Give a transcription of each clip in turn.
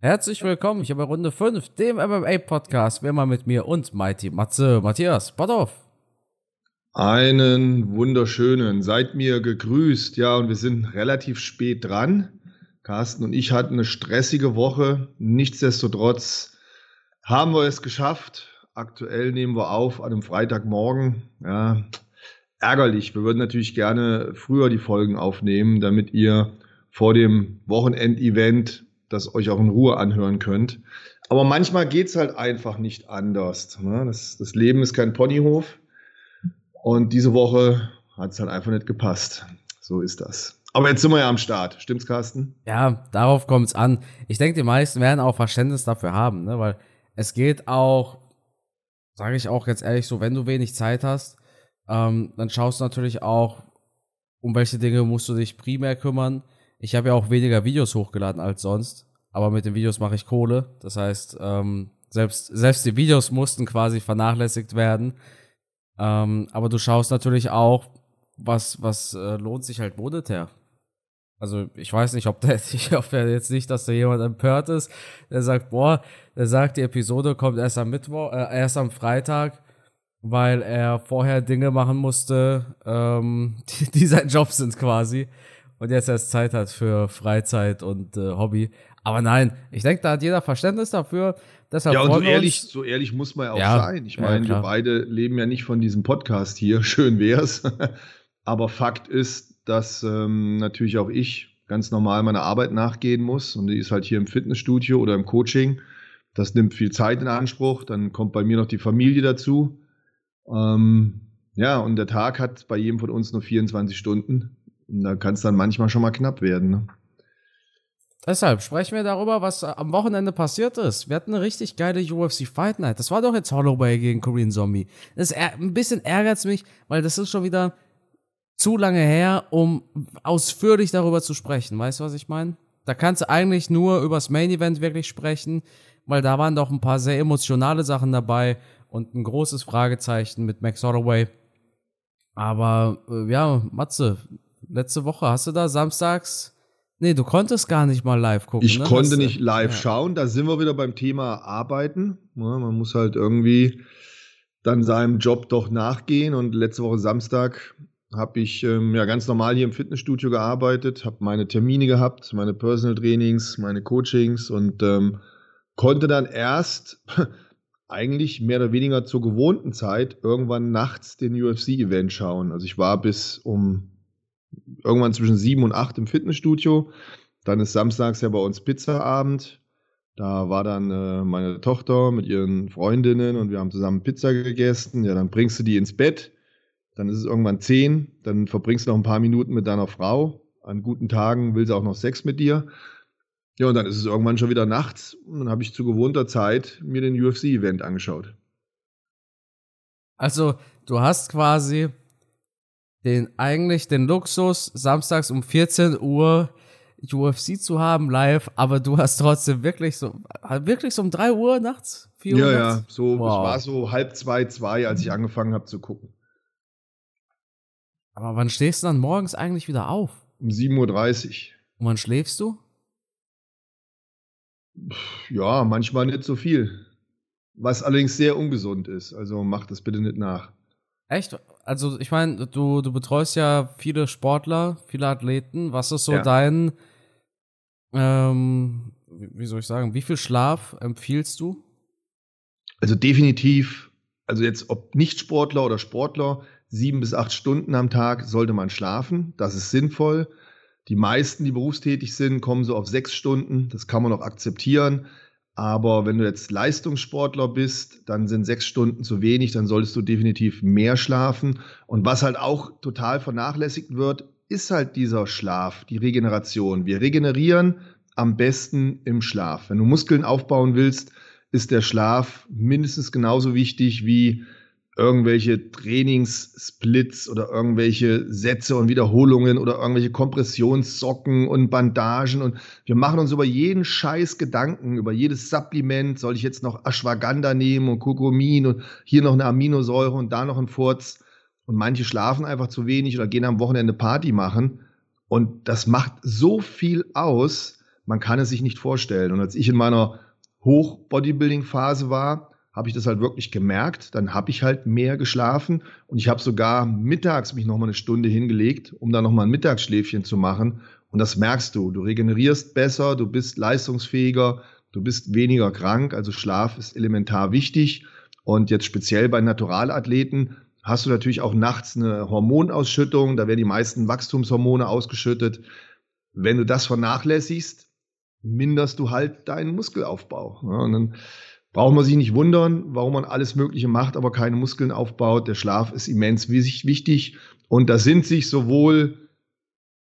Herzlich willkommen hier bei Runde 5, dem MMA-Podcast. Wer mal mit mir und Mighty Matze, Matthias, Botthoff. Einen wunderschönen, seid mir gegrüßt. Ja, und wir sind relativ spät dran. Carsten und ich hatten eine stressige Woche. Nichtsdestotrotz haben wir es geschafft. Aktuell nehmen wir auf an einem Freitagmorgen. Ja, ärgerlich. Wir würden natürlich gerne früher die Folgen aufnehmen, damit ihr vor dem Wochenendevent das euch auch in Ruhe anhören könnt. Aber manchmal geht's halt einfach nicht anders. Ne? Das, das Leben ist kein Ponyhof. Und diese Woche hat's halt einfach nicht gepasst. So ist das. Aber jetzt sind wir ja am Start. Stimmt's, Carsten? Ja, darauf kommt's an. Ich denke, die meisten werden auch Verständnis dafür haben, ne? weil es geht auch, sage ich auch jetzt ehrlich so, wenn du wenig Zeit hast, ähm, dann schaust du natürlich auch, um welche Dinge musst du dich primär kümmern. Ich habe ja auch weniger Videos hochgeladen als sonst, aber mit den Videos mache ich Kohle. Das heißt, ähm, selbst, selbst die Videos mussten quasi vernachlässigt werden. Ähm, aber du schaust natürlich auch, was, was äh, lohnt sich halt monetär. Also ich weiß nicht, ob der, ich hoffe jetzt nicht, dass da jemand empört ist, der sagt, boah, der sagt, die Episode kommt erst am Mittwoch, äh, erst am Freitag, weil er vorher Dinge machen musste, ähm, die, die sein Job sind quasi und jetzt erst Zeit hat für Freizeit und äh, Hobby. Aber nein, ich denke, da hat jeder Verständnis dafür. Deshalb ja, und so ehrlich, so ehrlich muss man ja auch ja, sein. Ich meine, ja, wir beide leben ja nicht von diesem Podcast hier. Schön wär's. Aber Fakt ist, dass ähm, natürlich auch ich ganz normal meiner Arbeit nachgehen muss. Und die ist halt hier im Fitnessstudio oder im Coaching. Das nimmt viel Zeit in Anspruch. Dann kommt bei mir noch die Familie dazu. Ähm, ja, und der Tag hat bei jedem von uns nur 24 Stunden. Und da kann es dann manchmal schon mal knapp werden. Ne? Deshalb sprechen wir darüber, was am Wochenende passiert ist. Wir hatten eine richtig geile UFC Fight Night. Das war doch jetzt Holloway gegen Korean Zombie. Das ein bisschen ärgert mich, weil das ist schon wieder zu lange her, um ausführlich darüber zu sprechen. Weißt du, was ich meine? Da kannst du eigentlich nur übers Main Event wirklich sprechen, weil da waren doch ein paar sehr emotionale Sachen dabei und ein großes Fragezeichen mit Max Holloway. Aber äh, ja, Matze, letzte Woche hast du da samstags. Nee, du konntest gar nicht mal live gucken. Ich ne? konnte hast nicht live ja. schauen. Da sind wir wieder beim Thema Arbeiten. Ja, man muss halt irgendwie dann seinem Job doch nachgehen. Und letzte Woche Samstag habe ich ähm, ja ganz normal hier im Fitnessstudio gearbeitet, habe meine Termine gehabt, meine Personal Trainings, meine Coachings und ähm, konnte dann erst eigentlich mehr oder weniger zur gewohnten Zeit irgendwann nachts den UFC-Event schauen. Also ich war bis um irgendwann zwischen sieben und acht im Fitnessstudio. Dann ist samstags ja bei uns Pizzaabend. Da war dann äh, meine Tochter mit ihren Freundinnen und wir haben zusammen Pizza gegessen. Ja, dann bringst du die ins Bett. Dann ist es irgendwann zehn. Dann verbringst du noch ein paar Minuten mit deiner Frau. An guten Tagen will sie auch noch Sex mit dir. Ja, und dann ist es irgendwann schon wieder nachts. Und dann habe ich zu gewohnter Zeit mir den UFC-Event angeschaut. Also, du hast quasi den eigentlich den Luxus, samstags um 14 Uhr UFC zu haben live, aber du hast trotzdem wirklich so, wirklich so um 3 Uhr nachts? 4 Uhr ja, nachts? ja, so, wow. es war so halb zwei, zwei, als ich angefangen habe zu gucken. Aber wann stehst du dann morgens eigentlich wieder auf? Um 7.30 Uhr. Und wann schläfst du? Ja, manchmal nicht so viel. Was allerdings sehr ungesund ist. Also mach das bitte nicht nach. Echt? Also ich meine, du, du betreust ja viele Sportler, viele Athleten. Was ist so ja. dein, ähm, wie soll ich sagen, wie viel Schlaf empfiehlst du? Also definitiv, also jetzt ob Nicht-Sportler oder Sportler, sieben bis acht Stunden am Tag sollte man schlafen. Das ist sinnvoll. Die meisten, die berufstätig sind, kommen so auf sechs Stunden. Das kann man auch akzeptieren. Aber wenn du jetzt Leistungssportler bist, dann sind sechs Stunden zu wenig, dann solltest du definitiv mehr schlafen. Und was halt auch total vernachlässigt wird, ist halt dieser Schlaf, die Regeneration. Wir regenerieren am besten im Schlaf. Wenn du Muskeln aufbauen willst, ist der Schlaf mindestens genauso wichtig wie irgendwelche Trainingssplits oder irgendwelche Sätze und Wiederholungen oder irgendwelche Kompressionssocken und Bandagen und wir machen uns über jeden Scheiß Gedanken, über jedes Supplement, soll ich jetzt noch Ashwagandha nehmen und Kurkumin und hier noch eine Aminosäure und da noch ein Furz und manche schlafen einfach zu wenig oder gehen am Wochenende Party machen und das macht so viel aus, man kann es sich nicht vorstellen. Und als ich in meiner Hoch-Bodybuilding-Phase war, habe ich das halt wirklich gemerkt. Dann habe ich halt mehr geschlafen und ich habe sogar mittags mich nochmal eine Stunde hingelegt, um dann nochmal ein Mittagsschläfchen zu machen. Und das merkst du. Du regenerierst besser, du bist leistungsfähiger, du bist weniger krank. Also Schlaf ist elementar wichtig. Und jetzt speziell bei Naturalathleten hast du natürlich auch nachts eine Hormonausschüttung. Da werden die meisten Wachstumshormone ausgeschüttet. Wenn du das vernachlässigst, minderst du halt deinen Muskelaufbau. Und dann braucht man sich nicht wundern, warum man alles Mögliche macht, aber keine Muskeln aufbaut. Der Schlaf ist immens wichtig. Und da sind sich sowohl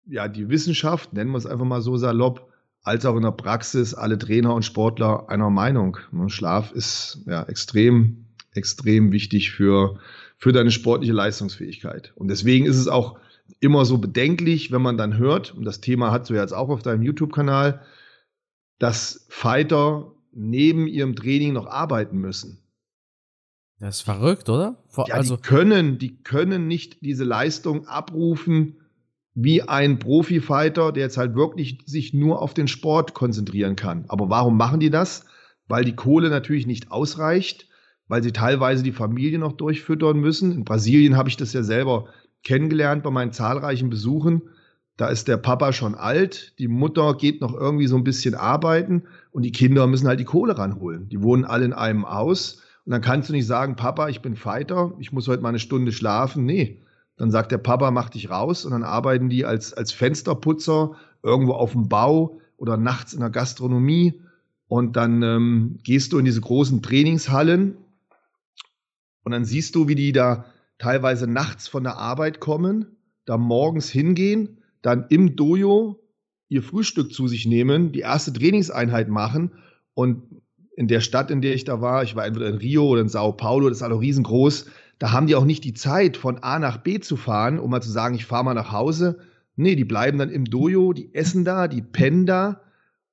ja, die Wissenschaft, nennen wir es einfach mal so salopp, als auch in der Praxis alle Trainer und Sportler einer Meinung. Schlaf ist ja extrem, extrem wichtig für, für deine sportliche Leistungsfähigkeit. Und deswegen ist es auch immer so bedenklich, wenn man dann hört, und das Thema hast du jetzt auch auf deinem YouTube-Kanal, dass Fighter neben ihrem Training noch arbeiten müssen. Das ist verrückt, oder? Vor, ja, also die können, die können nicht diese Leistung abrufen wie ein Profi-Fighter, der jetzt halt wirklich sich nur auf den Sport konzentrieren kann. Aber warum machen die das? Weil die Kohle natürlich nicht ausreicht, weil sie teilweise die Familie noch durchfüttern müssen. In Brasilien habe ich das ja selber kennengelernt bei meinen zahlreichen Besuchen. Da ist der Papa schon alt, die Mutter geht noch irgendwie so ein bisschen arbeiten und die Kinder müssen halt die Kohle ranholen. Die wohnen alle in einem Haus und dann kannst du nicht sagen, Papa, ich bin Fighter, ich muss heute mal eine Stunde schlafen. Nee, dann sagt der Papa, mach dich raus und dann arbeiten die als, als Fensterputzer irgendwo auf dem Bau oder nachts in der Gastronomie und dann ähm, gehst du in diese großen Trainingshallen und dann siehst du, wie die da teilweise nachts von der Arbeit kommen, da morgens hingehen, dann im Dojo ihr Frühstück zu sich nehmen, die erste Trainingseinheit machen und in der Stadt, in der ich da war, ich war entweder in Rio oder in Sao Paulo, das ist alles riesengroß, da haben die auch nicht die Zeit, von A nach B zu fahren, um mal zu sagen, ich fahre mal nach Hause. Nee, die bleiben dann im Dojo, die essen da, die pennen da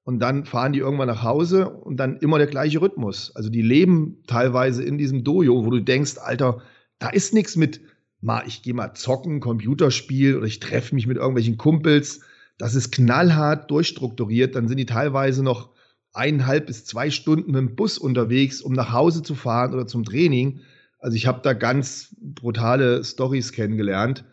und dann fahren die irgendwann nach Hause und dann immer der gleiche Rhythmus. Also die leben teilweise in diesem Dojo, wo du denkst, Alter, da ist nichts mit mal, ich gehe mal zocken, Computerspiel oder ich treffe mich mit irgendwelchen Kumpels. Das ist knallhart durchstrukturiert. Dann sind die teilweise noch eineinhalb bis zwei Stunden mit dem Bus unterwegs, um nach Hause zu fahren oder zum Training. Also ich habe da ganz brutale Stories kennengelernt.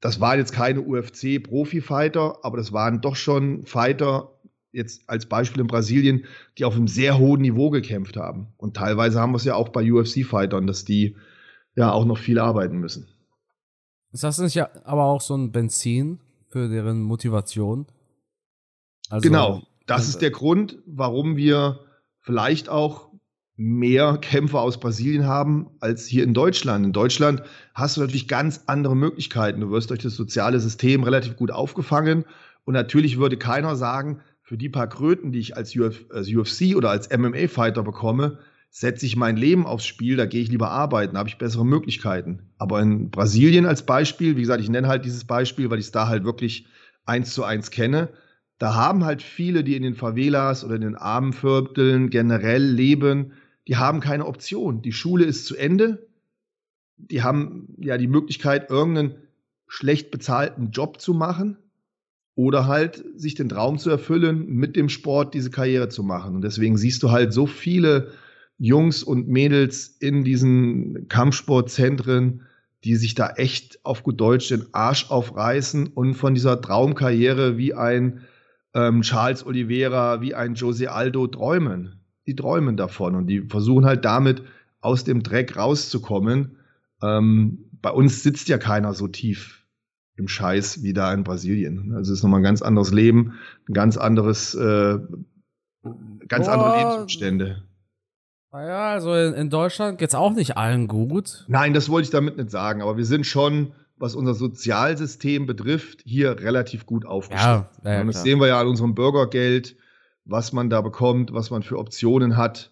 Das waren jetzt keine UFC-Profi-Fighter, aber das waren doch schon Fighter, jetzt als Beispiel in Brasilien, die auf einem sehr hohen Niveau gekämpft haben. Und teilweise haben wir es ja auch bei UFC-Fightern, dass die ja auch noch viel arbeiten müssen. Ist das nicht ja aber auch so ein Benzin für deren Motivation? Also, genau, das ist der Grund, warum wir vielleicht auch mehr Kämpfer aus Brasilien haben als hier in Deutschland. In Deutschland hast du natürlich ganz andere Möglichkeiten. Du wirst durch das soziale System relativ gut aufgefangen. Und natürlich würde keiner sagen, für die paar Kröten, die ich als, Uf als UFC oder als MMA-Fighter bekomme, setze ich mein Leben aufs Spiel, da gehe ich lieber arbeiten, habe ich bessere Möglichkeiten. Aber in Brasilien als Beispiel, wie gesagt, ich nenne halt dieses Beispiel, weil ich es da halt wirklich eins zu eins kenne, da haben halt viele, die in den Favelas oder in den armen Vierteln generell leben, die haben keine Option. Die Schule ist zu Ende. Die haben ja die Möglichkeit, irgendeinen schlecht bezahlten Job zu machen oder halt sich den Traum zu erfüllen, mit dem Sport diese Karriere zu machen. Und deswegen siehst du halt so viele Jungs und Mädels in diesen Kampfsportzentren, die sich da echt auf gut Deutsch den Arsch aufreißen und von dieser Traumkarriere wie ein ähm, Charles Oliveira, wie ein Jose Aldo träumen. Die träumen davon und die versuchen halt damit aus dem Dreck rauszukommen. Ähm, bei uns sitzt ja keiner so tief im Scheiß wie da in Brasilien. Also es ist nochmal ein ganz anderes Leben, ein ganz anderes, äh, ganz Boah. andere Lebensumstände. Naja, also in, Deutschland es auch nicht allen gut. Nein, das wollte ich damit nicht sagen, aber wir sind schon, was unser Sozialsystem betrifft, hier relativ gut aufgestellt. Ja, ja, das sehen wir ja an unserem Bürgergeld, was man da bekommt, was man für Optionen hat.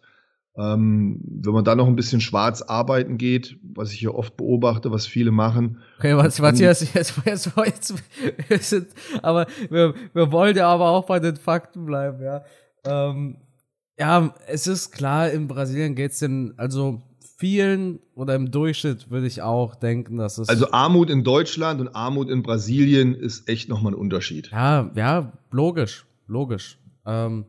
Ähm, wenn man dann noch ein bisschen schwarz arbeiten geht, was ich hier oft beobachte, was viele machen. Okay, was, was jetzt, jetzt, jetzt, jetzt, sind, aber wir, wir wollen ja aber auch bei den Fakten bleiben, ja. Ähm, ja, es ist klar, in Brasilien geht es denn, also vielen oder im Durchschnitt würde ich auch denken, dass es. Also Armut in Deutschland und Armut in Brasilien ist echt nochmal ein Unterschied. Ja, ja, logisch. logisch. Ähm,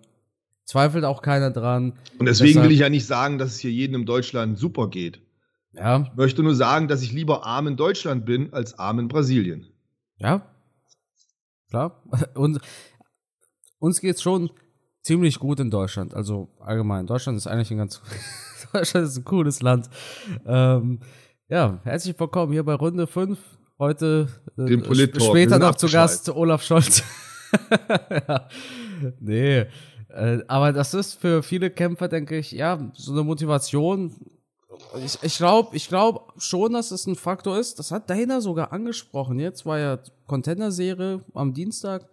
zweifelt auch keiner dran. Und deswegen Deshalb, will ich ja nicht sagen, dass es hier jedem in Deutschland super geht. Ja. Ich möchte nur sagen, dass ich lieber arm in Deutschland bin als arm in Brasilien. Ja. Klar. Und uns geht's schon ziemlich gut in Deutschland. Also allgemein. Deutschland ist eigentlich ein ganz Deutschland ist ein cooles Land. Ähm, ja, herzlich willkommen hier bei Runde 5. Heute äh, später noch zu Gast Olaf Scholz. ja. Nee. Äh, aber das ist für viele Kämpfer, denke ich, ja, so eine Motivation, ich, ich glaube ich glaub schon, dass es ein Faktor ist. Das hat Dana sogar angesprochen. Jetzt war ja Contender-Serie am Dienstag.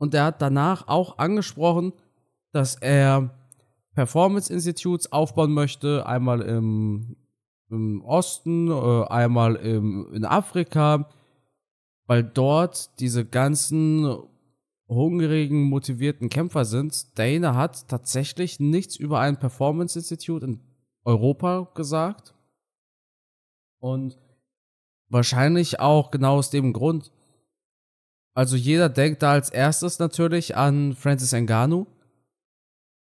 Und er hat danach auch angesprochen, dass er Performance Institutes aufbauen möchte. Einmal im, im Osten, äh, einmal im, in Afrika. Weil dort diese ganzen hungrigen, motivierten Kämpfer sind. Dana hat tatsächlich nichts über ein Performance Institute in Europa gesagt. Und wahrscheinlich auch genau aus dem Grund. Also jeder denkt da als erstes natürlich an Francis Ngannou.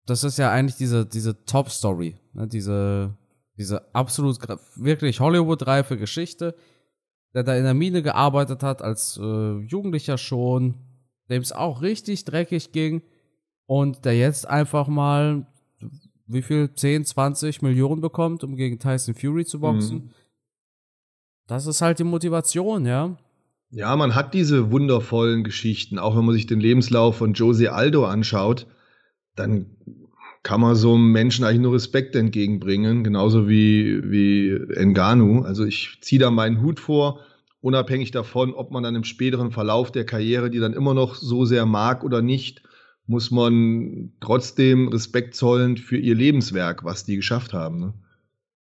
Das ist ja eigentlich diese, diese Top-Story. Ne? Diese, diese absolut wirklich Hollywood-reife Geschichte, der da in der Mine gearbeitet hat, als äh, Jugendlicher schon, dem es auch richtig dreckig ging und der jetzt einfach mal wie viel, 10, 20 Millionen bekommt, um gegen Tyson Fury zu boxen. Mhm. Das ist halt die Motivation, ja. Ja, man hat diese wundervollen Geschichten, auch wenn man sich den Lebenslauf von Jose Aldo anschaut, dann kann man so einem Menschen eigentlich nur Respekt entgegenbringen, genauso wie, wie Enganu. Also ich ziehe da meinen Hut vor, unabhängig davon, ob man dann im späteren Verlauf der Karriere die dann immer noch so sehr mag oder nicht muss man trotzdem Respekt zollen für ihr Lebenswerk, was die geschafft haben. Ne?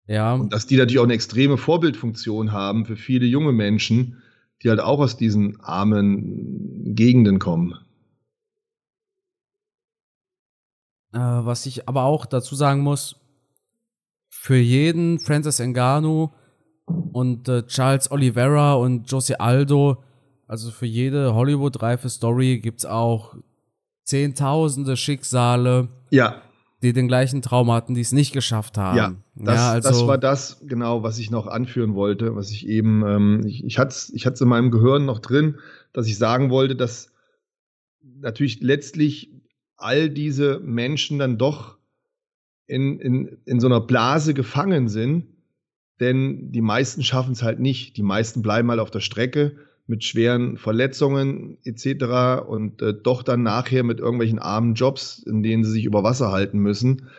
Ja. Und dass die natürlich auch eine extreme Vorbildfunktion haben für viele junge Menschen, die halt auch aus diesen armen Gegenden kommen. Äh, was ich aber auch dazu sagen muss, für jeden Francis Ngannou und äh, Charles Oliveira und Jose Aldo, also für jede Hollywood-reife Story gibt es auch Zehntausende Schicksale, ja. Die den gleichen Traum hatten, die es nicht geschafft haben. Ja, das, ja, also das war das genau, was ich noch anführen wollte, was ich eben, ähm, ich, ich hatte es ich in meinem Gehirn noch drin, dass ich sagen wollte, dass natürlich letztlich all diese Menschen dann doch in, in, in so einer Blase gefangen sind, denn die meisten schaffen es halt nicht. Die meisten bleiben halt auf der Strecke mit schweren Verletzungen etc. und äh, doch dann nachher mit irgendwelchen armen Jobs, in denen sie sich über Wasser halten müssen.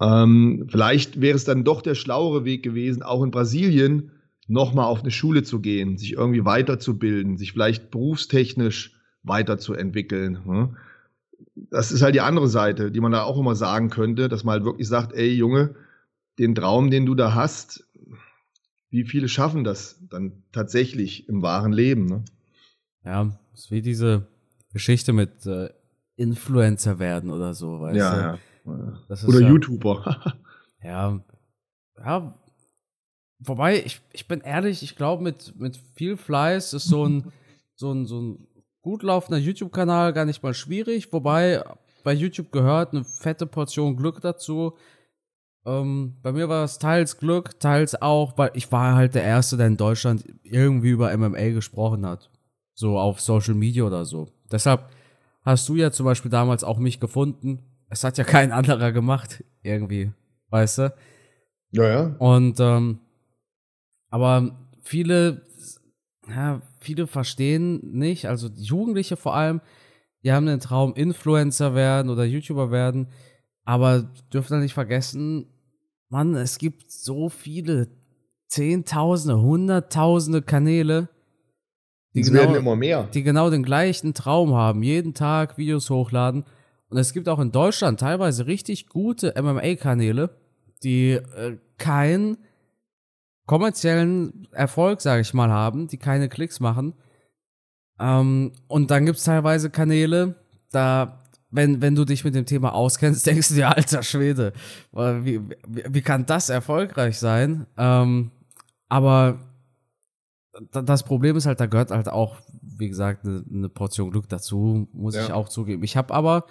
Ähm, vielleicht wäre es dann doch der schlauere Weg gewesen, auch in Brasilien nochmal auf eine Schule zu gehen, sich irgendwie weiterzubilden, sich vielleicht berufstechnisch weiterzuentwickeln. Hm? Das ist halt die andere Seite, die man da auch immer sagen könnte, dass man halt wirklich sagt, ey Junge, den Traum, den du da hast, wie viele schaffen das dann tatsächlich im wahren Leben? Ne? Ja, ist wie diese Geschichte mit äh, Influencer werden oder so, weißt ja, du? Ja. oder ja, YouTuber. ja, ja. Wobei, ich, ich bin ehrlich, ich glaube, mit, mit viel Fleiß ist so ein, so ein, so ein gut laufender YouTube-Kanal gar nicht mal schwierig. Wobei bei YouTube gehört eine fette Portion Glück dazu. Ähm, bei mir war es teils Glück, teils auch, weil ich war halt der Erste, der in Deutschland irgendwie über MMA gesprochen hat. So auf Social Media oder so. Deshalb hast du ja zum Beispiel damals auch mich gefunden. Es hat ja kein anderer gemacht, irgendwie. Weißt du? Ja, ja. Und, ähm, aber viele, ja, viele verstehen nicht, also Jugendliche vor allem, die haben den Traum, Influencer werden oder YouTuber werden, aber dürfen dann nicht vergessen, Mann, es gibt so viele Zehntausende, Hunderttausende Kanäle, die genau, die genau den gleichen Traum haben, jeden Tag Videos hochladen. Und es gibt auch in Deutschland teilweise richtig gute MMA-Kanäle, die äh, keinen kommerziellen Erfolg, sage ich mal, haben, die keine Klicks machen. Ähm, und dann gibt es teilweise Kanäle, da wenn, wenn du dich mit dem Thema auskennst, denkst du dir, alter Schwede, wie, wie, wie kann das erfolgreich sein? Ähm, aber das Problem ist halt, da gehört halt auch, wie gesagt, eine, eine Portion Glück dazu, muss ja. ich auch zugeben. Ich habe aber,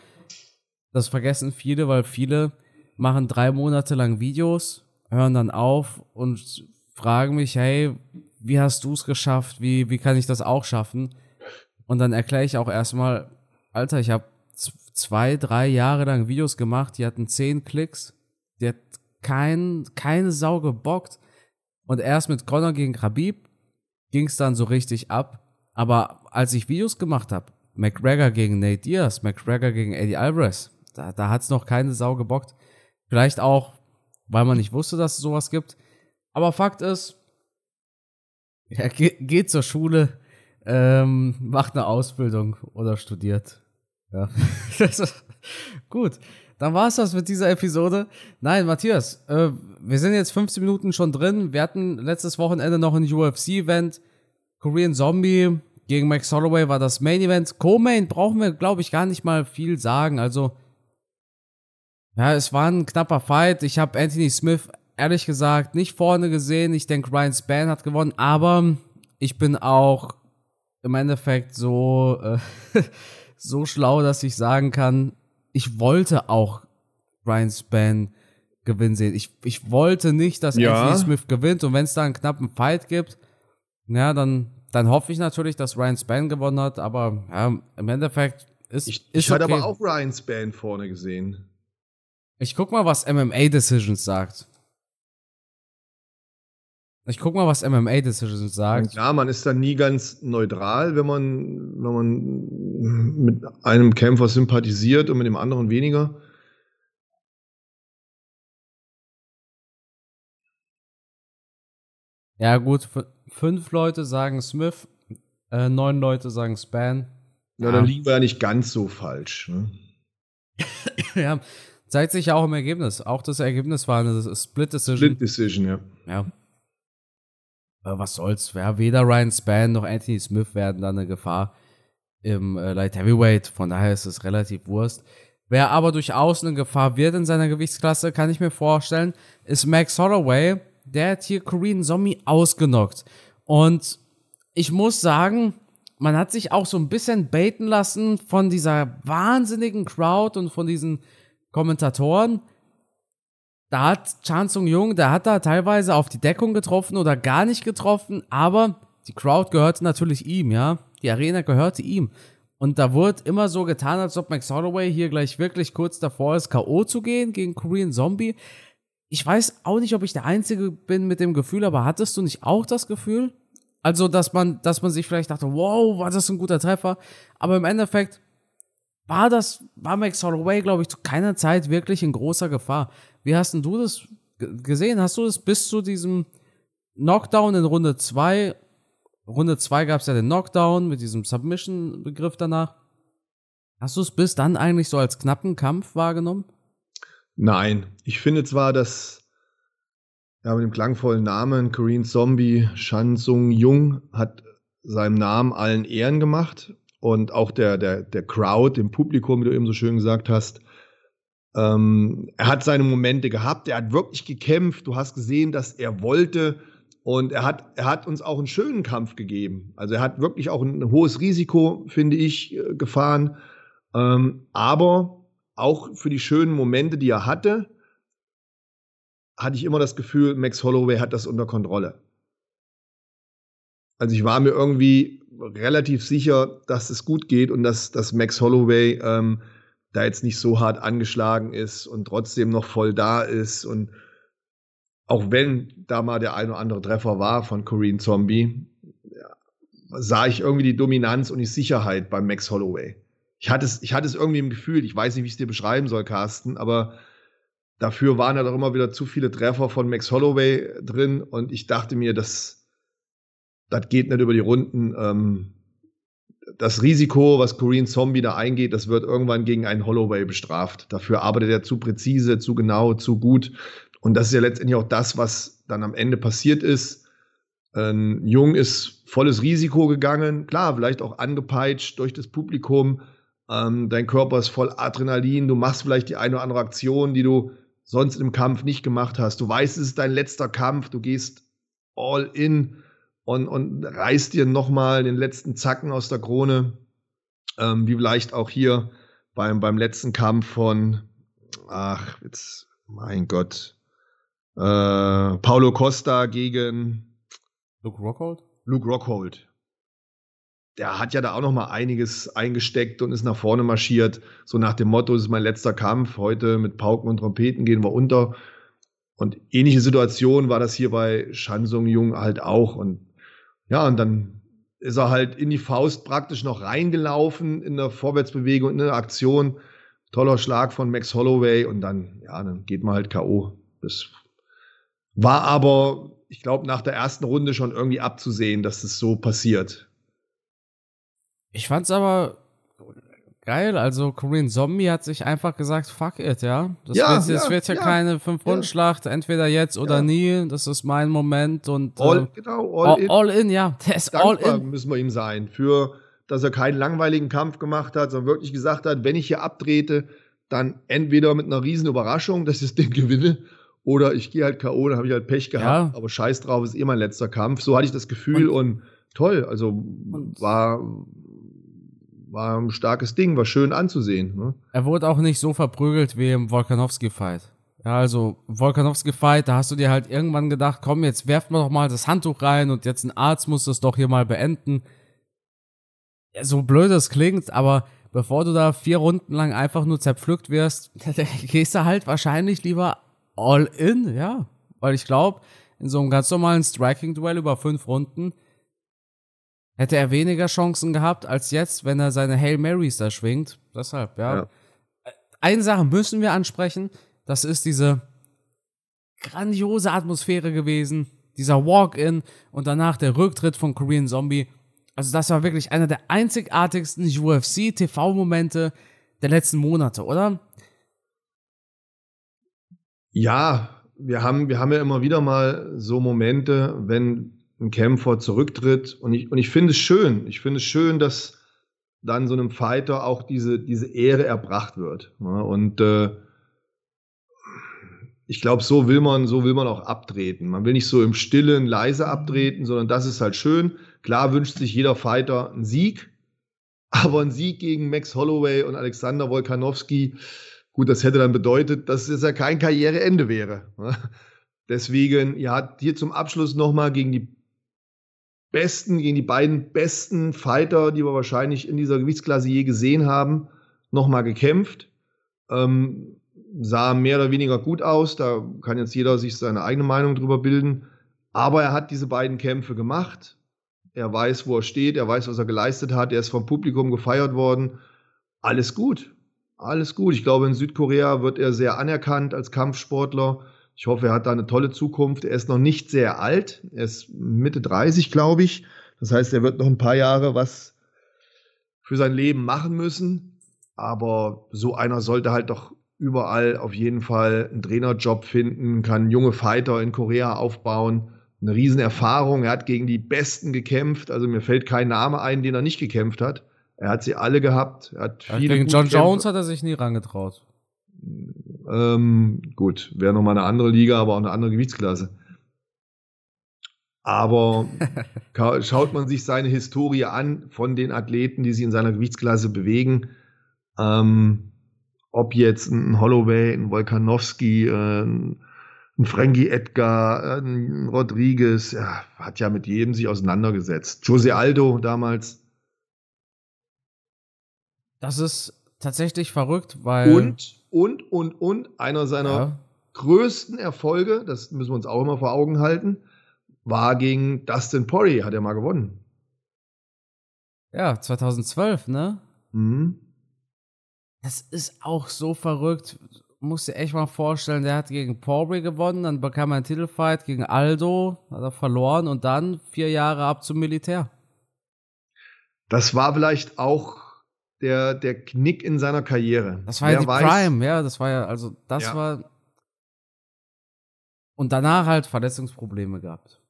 das vergessen viele, weil viele machen drei Monate lang Videos, hören dann auf und fragen mich, hey, wie hast du es geschafft? Wie, wie kann ich das auch schaffen? Und dann erkläre ich auch erstmal, Alter, ich habe zwei, drei Jahre lang Videos gemacht, die hatten zehn Klicks, die hat kein, keine Sau gebockt. Und erst mit Conor gegen Khabib ging es dann so richtig ab. Aber als ich Videos gemacht habe, McGregor gegen Nate Diaz, McGregor gegen Eddie Alvarez, da, da hat es noch keine Sau gebockt. Vielleicht auch, weil man nicht wusste, dass es sowas gibt. Aber Fakt ist, er geht zur Schule, ähm, macht eine Ausbildung oder studiert. Ja. Gut, dann war es das mit dieser Episode. Nein, Matthias, äh, wir sind jetzt 15 Minuten schon drin. Wir hatten letztes Wochenende noch ein UFC-Event. Korean Zombie gegen Max Holloway war das Main-Event. Co-Main brauchen wir, glaube ich, gar nicht mal viel sagen. Also, ja, es war ein knapper Fight. Ich habe Anthony Smith ehrlich gesagt nicht vorne gesehen. Ich denke, Ryan Span hat gewonnen, aber ich bin auch im Endeffekt so, äh, so schlau, dass ich sagen kann, ich wollte auch Ryan Span gewinnen sehen. Ich, ich wollte nicht, dass ja. Anthony Smith gewinnt und wenn es da einen knappen Fight gibt, ja, dann, dann hoffe ich natürlich, dass Ryan Span gewonnen hat, aber ja, im Endeffekt ist Ich, ich hatte aber auch Ryan Span vorne gesehen. Ich guck mal, was MMA Decisions sagt. Ich guck mal, was MMA Decisions sagt. Ja, man ist dann nie ganz neutral, wenn man, wenn man mit einem Kämpfer sympathisiert und mit dem anderen weniger. Ja, gut, fünf Leute sagen Smith, äh, neun Leute sagen Span. Ja, dann liegen wir ja nicht ganz so falsch. Ne? ja, zeigt sich ja auch im Ergebnis. Auch das Ergebnis war eine Split Decision. Split Decision, ja. Ja. Aber was soll's, ja, weder Ryan Span noch Anthony Smith werden da eine Gefahr im äh, Light Heavyweight, von daher ist es relativ Wurst. Wer aber durchaus eine Gefahr wird in seiner Gewichtsklasse, kann ich mir vorstellen, ist Max Holloway. Der hat hier Korean Zombie ausgenockt. Und ich muss sagen, man hat sich auch so ein bisschen baiten lassen von dieser wahnsinnigen Crowd und von diesen Kommentatoren da hat Chan Sung Jung, der hat da teilweise auf die Deckung getroffen oder gar nicht getroffen, aber die Crowd gehörte natürlich ihm, ja. Die Arena gehörte ihm. Und da wurde immer so getan, als ob Max Holloway hier gleich wirklich kurz davor ist, K.O. zu gehen gegen Korean Zombie. Ich weiß auch nicht, ob ich der Einzige bin mit dem Gefühl, aber hattest du nicht auch das Gefühl? Also, dass man, dass man sich vielleicht dachte, wow, war das ein guter Treffer. Aber im Endeffekt war das, war Max Holloway, glaube ich, zu keiner Zeit wirklich in großer Gefahr. Wie hast denn du das gesehen? Hast du das bis zu diesem Knockdown in Runde 2? Runde 2 gab es ja den Knockdown mit diesem Submission-Begriff danach. Hast du es bis dann eigentlich so als knappen Kampf wahrgenommen? Nein. Ich finde zwar, dass ja, mit dem klangvollen Namen Korean Zombie Shan Sung Jung hat seinem Namen allen Ehren gemacht und auch der, der, der Crowd, dem Publikum, wie du eben so schön gesagt hast, ähm, er hat seine Momente gehabt, er hat wirklich gekämpft, du hast gesehen, dass er wollte und er hat, er hat uns auch einen schönen Kampf gegeben. Also er hat wirklich auch ein hohes Risiko, finde ich, äh, gefahren. Ähm, aber auch für die schönen Momente, die er hatte, hatte ich immer das Gefühl, Max Holloway hat das unter Kontrolle. Also ich war mir irgendwie relativ sicher, dass es gut geht und dass, dass Max Holloway ähm, da jetzt nicht so hart angeschlagen ist und trotzdem noch voll da ist. Und auch wenn da mal der ein oder andere Treffer war von Korean Zombie, sah ich irgendwie die Dominanz und die Sicherheit beim Max Holloway. Ich hatte es, ich hatte es irgendwie im Gefühl, ich weiß nicht, wie ich es dir beschreiben soll, Carsten, aber dafür waren ja doch immer wieder zu viele Treffer von Max Holloway drin und ich dachte mir, das, das geht nicht über die Runden. Ähm, das Risiko, was Korean Zombie da eingeht, das wird irgendwann gegen einen Holloway bestraft. Dafür arbeitet er zu präzise, zu genau, zu gut. Und das ist ja letztendlich auch das, was dann am Ende passiert ist. Ähm, Jung ist volles Risiko gegangen, klar, vielleicht auch angepeitscht durch das Publikum. Ähm, dein Körper ist voll Adrenalin, du machst vielleicht die eine oder andere Aktion, die du sonst im Kampf nicht gemacht hast. Du weißt, es ist dein letzter Kampf, du gehst all in und, und reißt dir nochmal den letzten Zacken aus der Krone. Ähm, wie vielleicht auch hier beim, beim letzten Kampf von, ach, jetzt, mein Gott, äh, Paulo Costa gegen Luke Rockhold? Luke Rockhold. Der hat ja da auch noch mal einiges eingesteckt und ist nach vorne marschiert, so nach dem Motto, es ist mein letzter Kampf, heute mit Pauken und Trompeten gehen wir unter. Und ähnliche Situation war das hier bei Shansung Jung halt auch. Und ja, und dann ist er halt in die Faust praktisch noch reingelaufen in der Vorwärtsbewegung, in der Aktion. Toller Schlag von Max Holloway und dann, ja, dann geht man halt K.O. Das war aber, ich glaube, nach der ersten Runde schon irgendwie abzusehen, dass das so passiert. Ich fand's aber geil. Also Korean Zombie hat sich einfach gesagt, fuck it, ja. Das Ja, wird, ja, wird ja, ja, keine Fünf-Runden-Schlacht, entweder jetzt oder nie. Das ist mein Moment und All, äh, genau, all, all, in. all in, ja. Der ist all in. müssen wir ihm sein für, dass er keinen langweiligen Kampf gemacht hat, sondern wirklich gesagt hat, wenn ich hier abtrete, dann entweder mit einer riesen Überraschung, dass ich das Ding gewinne, oder ich gehe halt K.O., dann habe ich halt Pech gehabt. Ja. Aber scheiß drauf, ist eh mein letzter Kampf. So hatte ich das Gefühl und, toll. Also Und- war, war ein starkes Ding, war schön anzusehen. Ne? Er wurde auch nicht so verprügelt wie im Volkanovski-Fight. Ja, also Volkanovski-Fight, da hast du dir halt irgendwann gedacht, komm, jetzt werft mal doch mal das Handtuch rein und jetzt ein Arzt muss das doch hier mal beenden. Ja, so blöd es klingt, aber bevor du da vier Runden lang einfach nur zerpflückt wirst, gehst du halt wahrscheinlich lieber all in, ja. Weil ich glaube, in so einem ganz normalen Striking-Duell über fünf Runden hätte er weniger Chancen gehabt als jetzt, wenn er seine Hail Marys da schwingt. Deshalb, ja. Ja. Eine Sache müssen wir ansprechen. Das ist diese grandiose Atmosphäre gewesen. Dieser Walk-In und danach der Rücktritt von Korean Zombie. Also das war wirklich einer der einzigartigsten UFC-TV-Momente der letzten Monate, oder? Ja, wir haben, wir haben ja immer wieder mal so Momente, wenn ein Kämpfer zurücktritt. Und ich, und ich finde es schön. Ich finde es schön, dass dann so einem Fighter auch diese, diese Ehre erbracht wird. Ja, und äh, ich glaube, so will man, so will man auch abtreten. Man will nicht so im Stillen leise abtreten, sondern das ist halt schön. Klar wünscht sich jeder Fighter einen Sieg, aber ein Sieg gegen Max Holloway und Alexander Wolkanowski, gut, das hätte dann bedeutet, dass es ja kein Karriereende wäre. ne? Deswegen, ja, hier zum Abschluss nochmal gegen die besten, gegen die beiden besten Fighter, die wir wahrscheinlich in dieser Gewichtsklasse je gesehen haben, nochmal gekämpft. Ähm, sah mehr oder weniger gut aus. Da kann jetzt jeder sich seine eigene Meinung drüber bilden. Aber er hat diese beiden Kämpfe gemacht. Er weiß, wo er steht. Er weiß, was er geleistet hat. Er ist vom Publikum gefeiert worden. Alles gut. Alles gut. Ich glaube, in Südkorea wird er sehr anerkannt als Kampfsportler. Ich hoffe, er hat da eine tolle Zukunft. Er ist noch nicht sehr alt. Er ist Mitte 30, glaube ich. Das heißt, er wird noch ein paar Jahre was für sein Leben machen müssen. Aber so einer sollte halt doch überall auf jeden Fall einen Trainerjob finden, kann junge Fighter in Korea aufbauen. Eine Riesenerfahrung. Er hat gegen die Besten gekämpft. Also mir fällt kein Name ein, den er nicht gekämpft hat. Er hat sie alle gehabt. Er hat viele Gegen John Kämpfe. Jones hat er sich nie rangetraut. Ähm, gut, wäre nochmal eine andere Liga, aber auch eine andere Gewichtsklasse. Aber schaut man sich seine Historie an von den Athleten, die sich in seiner Gewichtsklasse bewegen, ähm, ob jetzt ein Holloway, ein Volkanowski, äh, ein Frankie Edgar, ein Rodriguez, ja, hat ja mit jedem sich auseinandergesetzt. Jose Aldo damals. Das ist tatsächlich verrückt, weil. Und, und, und, und einer seiner Ja, größten Erfolge, das müssen wir uns auch immer vor Augen halten, war gegen Dustin Poirier, hat er mal gewonnen. ja, 2012, ne? Mhm. Das ist auch so verrückt. Musst dir echt mal vorstellen, der hat gegen Poirier gewonnen, dann bekam er einen Titelfight gegen Aldo, hat er verloren und dann vier Jahre ab zum Militär. Das war vielleicht auch der, der Knick in seiner Karriere. Das war ja Wer die weiß, Prime, ja, das war ja, also das Ja. war. Und danach halt Verletzungsprobleme gehabt.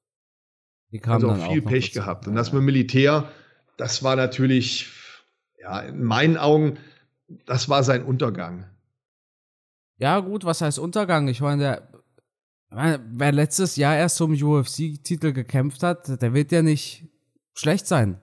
Die kamen Also auch viel noch Pech dazu. gehabt. Und Ja, das ja. mit Militär, das war natürlich, ja, in meinen Augen, das war sein Untergang. Ja, gut, was heißt Untergang? Ich meine, der wer letztes Jahr erst um UFC-Titel gekämpft hat, der wird ja nicht schlecht sein.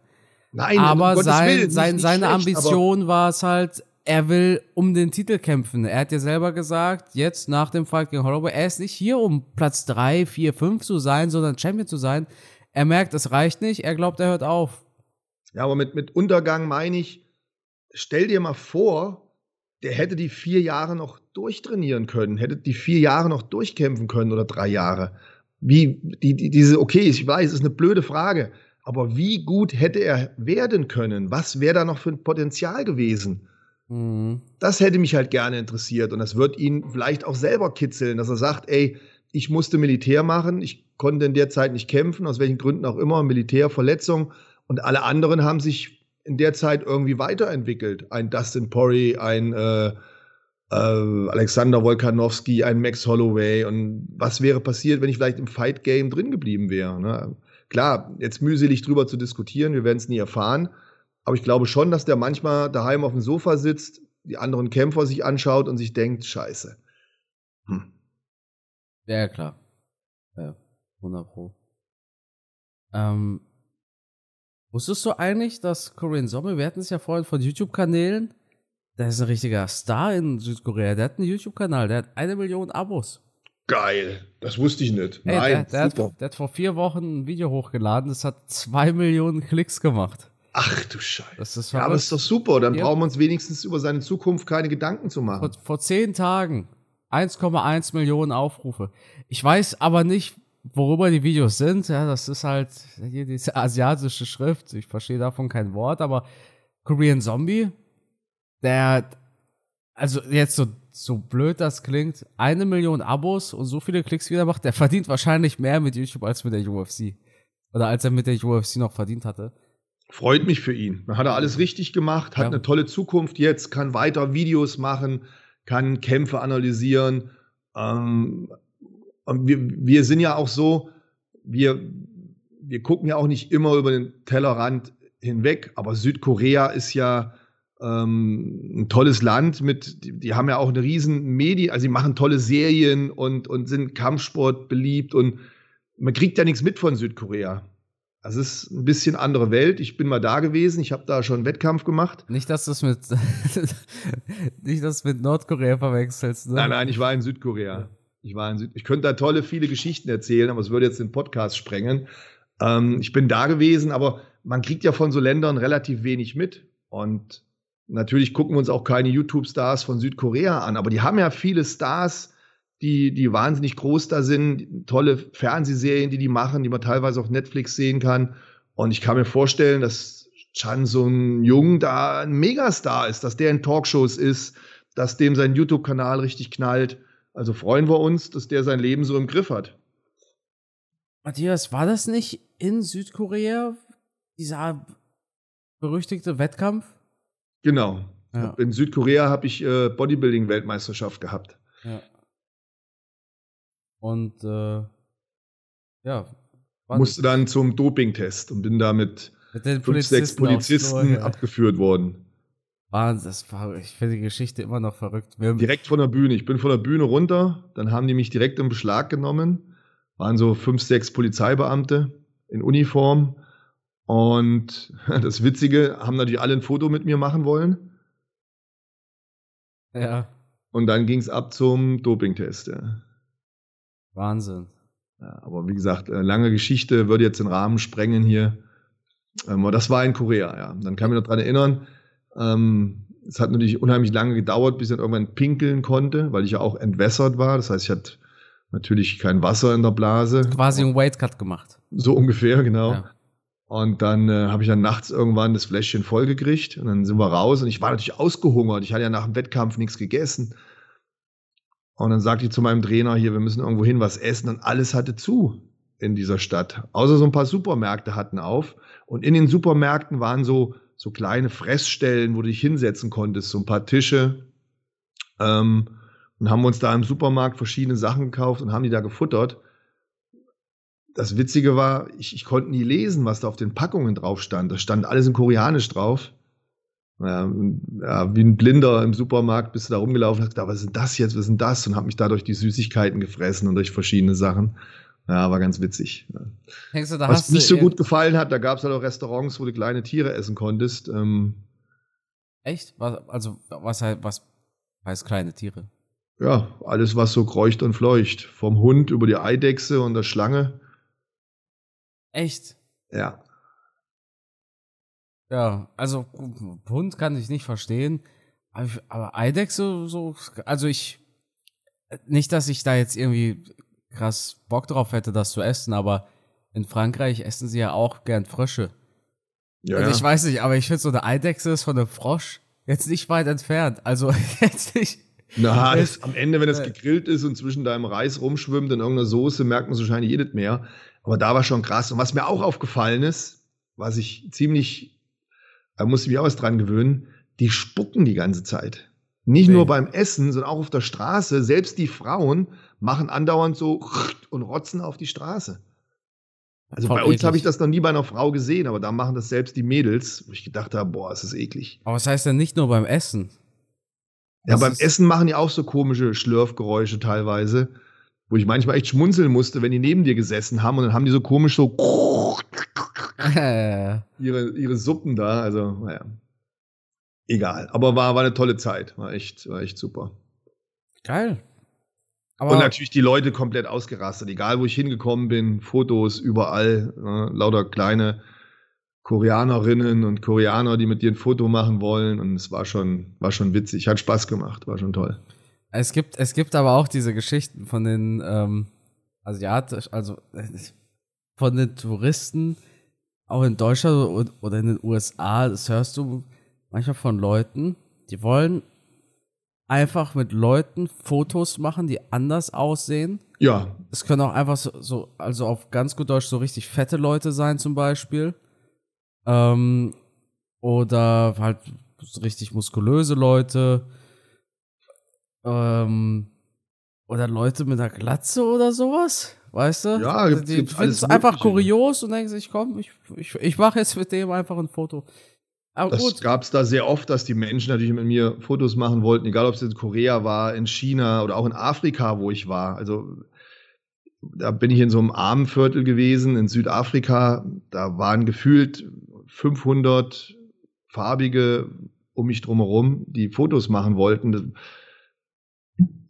Nein, aber um sein, Willen, sein, seine schlecht, Ambition war es halt, er will um den Titel kämpfen. Er hat ja selber gesagt, jetzt nach dem Fight gegen Holloway, er ist nicht hier, um Platz 3, 4, 5 zu sein, sondern Champion zu sein. Er merkt, es reicht nicht, er glaubt, er hört auf. Ja, aber mit, mit Untergang meine ich, stell dir mal vor, der hätte die vier Jahre noch durchtrainieren können, hätte die vier Jahre noch durchkämpfen können oder drei Jahre. Wie, die, die, diese, okay, ich weiß, ist eine blöde Frage, aber wie gut hätte er werden können? Was wäre da noch für ein Potenzial gewesen? Mhm. Das hätte mich halt gerne interessiert und das wird ihn vielleicht auch selber kitzeln, dass er sagt, ey, ich musste Militär machen, ich konnte in der Zeit nicht kämpfen, aus welchen Gründen auch immer, Militärverletzung und alle anderen haben sich in der Zeit irgendwie weiterentwickelt. Ein Dustin Porry, ein äh, äh, Alexander Wolkanowski, ein Max Holloway. Und was wäre passiert, wenn ich vielleicht im Fight Game drin geblieben wäre? Ne? Klar, jetzt mühselig drüber zu diskutieren, wir werden es nie erfahren. Aber ich glaube schon, dass der manchmal daheim auf dem Sofa sitzt, die anderen Kämpfer sich anschaut und sich denkt, scheiße. Hm. Ja, klar. Ja, 100 Pro. Ähm, Wusstest du eigentlich, dass Korean Zombie, wir hatten es ja vorhin von YouTube-Kanälen, der ist ein richtiger Star in Südkorea. Der hat einen YouTube-Kanal, der hat eine Million Abos. Geil, das wusste ich nicht. Hey, Nein, der, der, hat, der, hat, vor vier Wochen ein Video hochgeladen, das hat zwei Millionen Klicks gemacht. Ach du Scheiße. Das ist ja, aber das ist doch super. Dann ja. brauchen wir uns wenigstens über seine Zukunft keine Gedanken zu machen. Vor, vor zehn Tagen 1,1 Millionen Aufrufe. Ich weiß aber nicht, worüber die Videos sind, ja, das ist halt hier diese asiatische Schrift. Ich verstehe davon kein Wort, aber Korean Zombie, der, also jetzt so, so blöd das klingt, eine Million Abos und so viele Klicks wieder macht, der verdient wahrscheinlich mehr mit YouTube als mit der UFC. Oder als er mit der UFC noch verdient hatte. Freut mich für ihn. Dann hat er alles richtig gemacht, hat ja. eine tolle Zukunft jetzt, kann weiter Videos machen, kann Kämpfe analysieren. Ähm, und wir, wir sind ja auch so, wir, wir gucken ja auch nicht immer über den Tellerrand hinweg, aber Südkorea ist ja ähm, ein tolles Land mit, die, die, haben ja auch eine riesen Medien, also sie machen tolle Serien und, und sind Kampfsport beliebt und man kriegt ja nichts mit von Südkorea. Das ist ein bisschen andere Welt. Ich bin mal da gewesen, ich habe da schon einen Wettkampf gemacht. Nicht, dass du es mit, nicht, dass mit Nordkorea verwechselst. Ne? Nein, nein, ich war in Südkorea. Ich, war in Süd ich könnte da tolle, viele Geschichten erzählen, aber es würde jetzt den Podcast sprengen. Ähm, ich bin da gewesen, aber man kriegt ja von so Ländern relativ wenig mit. Und natürlich gucken wir uns auch keine YouTube-Stars von Südkorea an, aber die haben ja viele Stars, die, die wahnsinnig groß da sind, tolle Fernsehserien, die die machen, die man teilweise auf Netflix sehen kann. Und ich kann mir vorstellen, dass Chan Sung Jung da ein Megastar ist, dass der in Talkshows ist, dass dem sein YouTube-Kanal richtig knallt. Also freuen wir uns, dass der sein Leben so im Griff hat. Matthias, war das nicht in Südkorea dieser berüchtigte Wettkampf? Genau. Ja. In Südkorea habe ich äh, Bodybuilding-Weltmeisterschaft gehabt. Ja. Und äh, ja. Musste dann zum Dopingtest und bin da mit, mit fünf, Polizisten sechs Polizisten abgeführt worden. Wahnsinn, das war, ich finde die Geschichte immer noch verrückt. Wir direkt von der Bühne. Ich bin von der Bühne runter, dann haben die mich direkt in Beschlag genommen. Waren so fünf, sechs Polizeibeamte in Uniform. Und das Witzige, haben natürlich alle ein Foto mit mir machen wollen. Ja. Und dann ging es ab zum Dopingtest. Ja. Wahnsinn. Ja, aber wie gesagt, äh, lange Geschichte, würde jetzt den Rahmen sprengen hier. Ähm, aber das war in Korea, ja. Dann kann ich mich noch dran erinnern, ähm, es hat natürlich unheimlich lange gedauert, bis ich dann irgendwann pinkeln konnte, weil ich ja auch entwässert war. Das heißt, ich hatte natürlich kein Wasser in der Blase. Quasi einen Weight Cut gemacht. So ungefähr, genau. Ja. Und dann äh, habe ich dann nachts irgendwann das Fläschchen vollgekriegt und dann sind wir raus und ich war natürlich ausgehungert. Ich hatte ja nach dem Wettkampf nichts gegessen. Und dann sagte ich zu meinem Trainer hier, wir müssen irgendwo hin was essen und alles hatte zu in dieser Stadt. Außer so ein paar Supermärkte hatten auf. Und in den Supermärkten waren so so kleine Fressstellen, wo du dich hinsetzen konntest, so ein paar Tische. Ähm, und haben uns da im Supermarkt verschiedene Sachen gekauft und haben die da gefuttert. Das Witzige war, ich, ich konnte nie lesen, was da auf den Packungen drauf stand. Da stand alles in Koreanisch drauf. Ja, ja, wie ein Blinder im Supermarkt bist du da rumgelaufen und hast gedacht, was ist denn das jetzt, was ist das? Und hab mich da durch die Süßigkeiten gefressen und durch verschiedene Sachen. Ja, war ganz witzig. Du, Was nicht so gut gefallen hat, da gab es halt auch Restaurants, wo du kleine Tiere essen konntest. Ähm, Echt? Was, also, was, was heißt kleine Tiere? ja, alles, was so kreucht und fleucht. Vom Hund über die Eidechse und der Schlange. Echt? Ja. Ja, also Hund kann ich nicht verstehen, aber, Eidechse so, also ich nicht, dass ich da jetzt irgendwie krass Bock drauf hätte, das zu essen, aber in Frankreich essen sie ja auch gern Frösche. Ja, also ja. ich weiß nicht, aber ich finde so eine Eidechse ist von einem Frosch jetzt nicht weit entfernt. Also jetzt nicht. Na, das, am Ende, wenn es äh, gegrillt ist und zwischen deinem Reis rumschwimmt in irgendeiner Soße, merkt man es wahrscheinlich jedes mehr. Aber da war schon krass. Und was mir auch aufgefallen ist, was ich ziemlich, da musste ich mich auch was dran gewöhnen, die spucken die ganze Zeit. Nicht Nee. nur beim Essen, sondern auch auf der Straße. Selbst die Frauen machen andauernd so und rotzen auf die Straße. Also Voll bei uns habe ich das noch nie bei einer Frau gesehen, aber da machen das selbst die Mädels, wo ich gedacht habe, boah, ist das eklig. Aber was heißt denn nicht nur beim Essen? Ja, Das beim Essen machen die auch so komische Schlürfgeräusche teilweise, wo ich manchmal echt schmunzeln musste, wenn die neben dir gesessen haben und dann haben die so komisch so ihre, ihre Suppen da. Also, naja. Egal. Aber war, war eine tolle Zeit. War echt, war echt super. geil. Aber und natürlich die Leute komplett ausgerastet. Egal, wo ich hingekommen bin, Fotos überall, ne, lauter kleine Koreanerinnen und Koreaner, die mit dir ein Foto machen wollen. Und es war schon, war schon witzig. Hat Spaß gemacht. War schon toll. Es gibt, es gibt aber auch diese Geschichten von den ähm, asiatisch, also äh, von den Touristen, auch in Deutschland oder in den USA, das hörst du manchmal von Leuten, die wollen einfach mit Leuten Fotos machen, die anders aussehen. Ja, Es können auch einfach so, so, also auf ganz gut Deutsch so richtig fette Leute sein zum Beispiel. Ähm, oder halt so richtig muskulöse Leute. Ähm, oder Leute mit einer Glatze oder sowas. Weißt du? Ja, Also die gibt's finden es einfach Mögliche. kurios und denken sich, komm, ich, ich, ich mache jetzt mit dem einfach ein Foto. Aber Das gab es da sehr oft, dass die Menschen natürlich mit mir Fotos machen wollten, egal ob es in Korea war, in China oder auch in Afrika, wo ich war. Also da bin ich in so einem armen Viertel gewesen in Südafrika. Da waren gefühlt 500 farbige um mich drumherum, die Fotos machen wollten.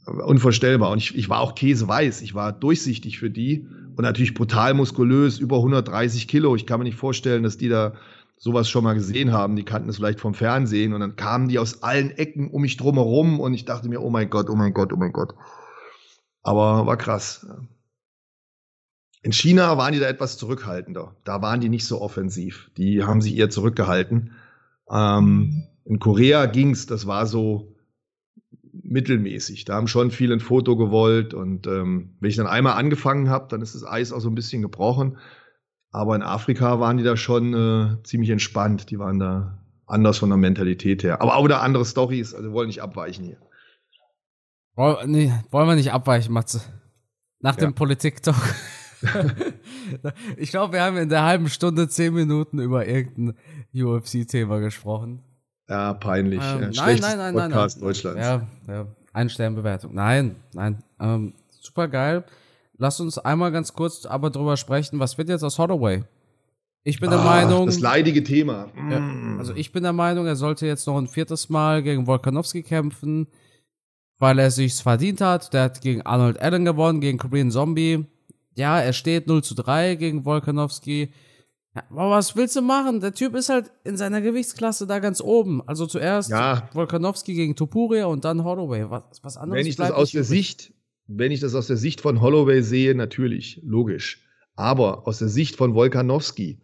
Unvorstellbar. Und ich, ich war auch käseweiß. Ich war durchsichtig für die und natürlich brutal muskulös, über 130 Kilo. Ich kann mir nicht vorstellen, dass die da sowas schon mal gesehen haben. Die kannten es vielleicht vom Fernsehen und dann kamen die aus allen Ecken um mich drumherum und ich dachte mir, oh mein Gott, oh mein Gott, oh mein Gott. Aber war krass. In China waren die da etwas zurückhaltender. Da waren die nicht so offensiv. Die haben sich eher zurückgehalten. Ähm, in Korea ging's, das war so mittelmäßig. Da haben schon viele ein Foto gewollt und ähm, wenn ich dann einmal angefangen habe, dann ist das Eis auch so ein bisschen gebrochen. Aber in Afrika waren die da schon äh, ziemlich entspannt. Die waren da anders von der Mentalität her. Aber auch wieder andere Stories. Also wir wollen nicht abweichen hier. Woll, nee, wollen wir nicht abweichen, Matze. Nach Ja. dem Politik-Talk. ich glaube, wir haben in der halben Stunde zehn Minuten über irgendein UFC-Thema gesprochen. Ja, peinlich. Ähm, Äh, nein, nein, nein, nein, Podcast nein. Deutschlands. Ja, ja. Ein-Stern-Bewertung. Nein, nein. Ähm, super geil. Lass uns einmal ganz kurz aber drüber sprechen. Was wird jetzt aus Holloway? Ich bin der Ah, Meinung. Das leidige Thema. Ja, also ich bin der Meinung, er sollte jetzt noch ein viertes Mal gegen Volkanovski kämpfen, weil er sich's verdient hat. Der hat gegen Arnold Allen gewonnen, gegen Korean Zombie. Ja, er steht 0 zu 3 gegen Volkanovski. Ja, aber was willst du machen? Der Typ ist halt in seiner Gewichtsklasse da ganz oben. Also zuerst Ja. Volkanovski gegen Topuria und dann Holloway. Was, was anderes Wenn ich das aus der. Sicht, wenn ich das aus der Sicht von Holloway sehe, natürlich, logisch. Aber aus der Sicht von Volkanowski,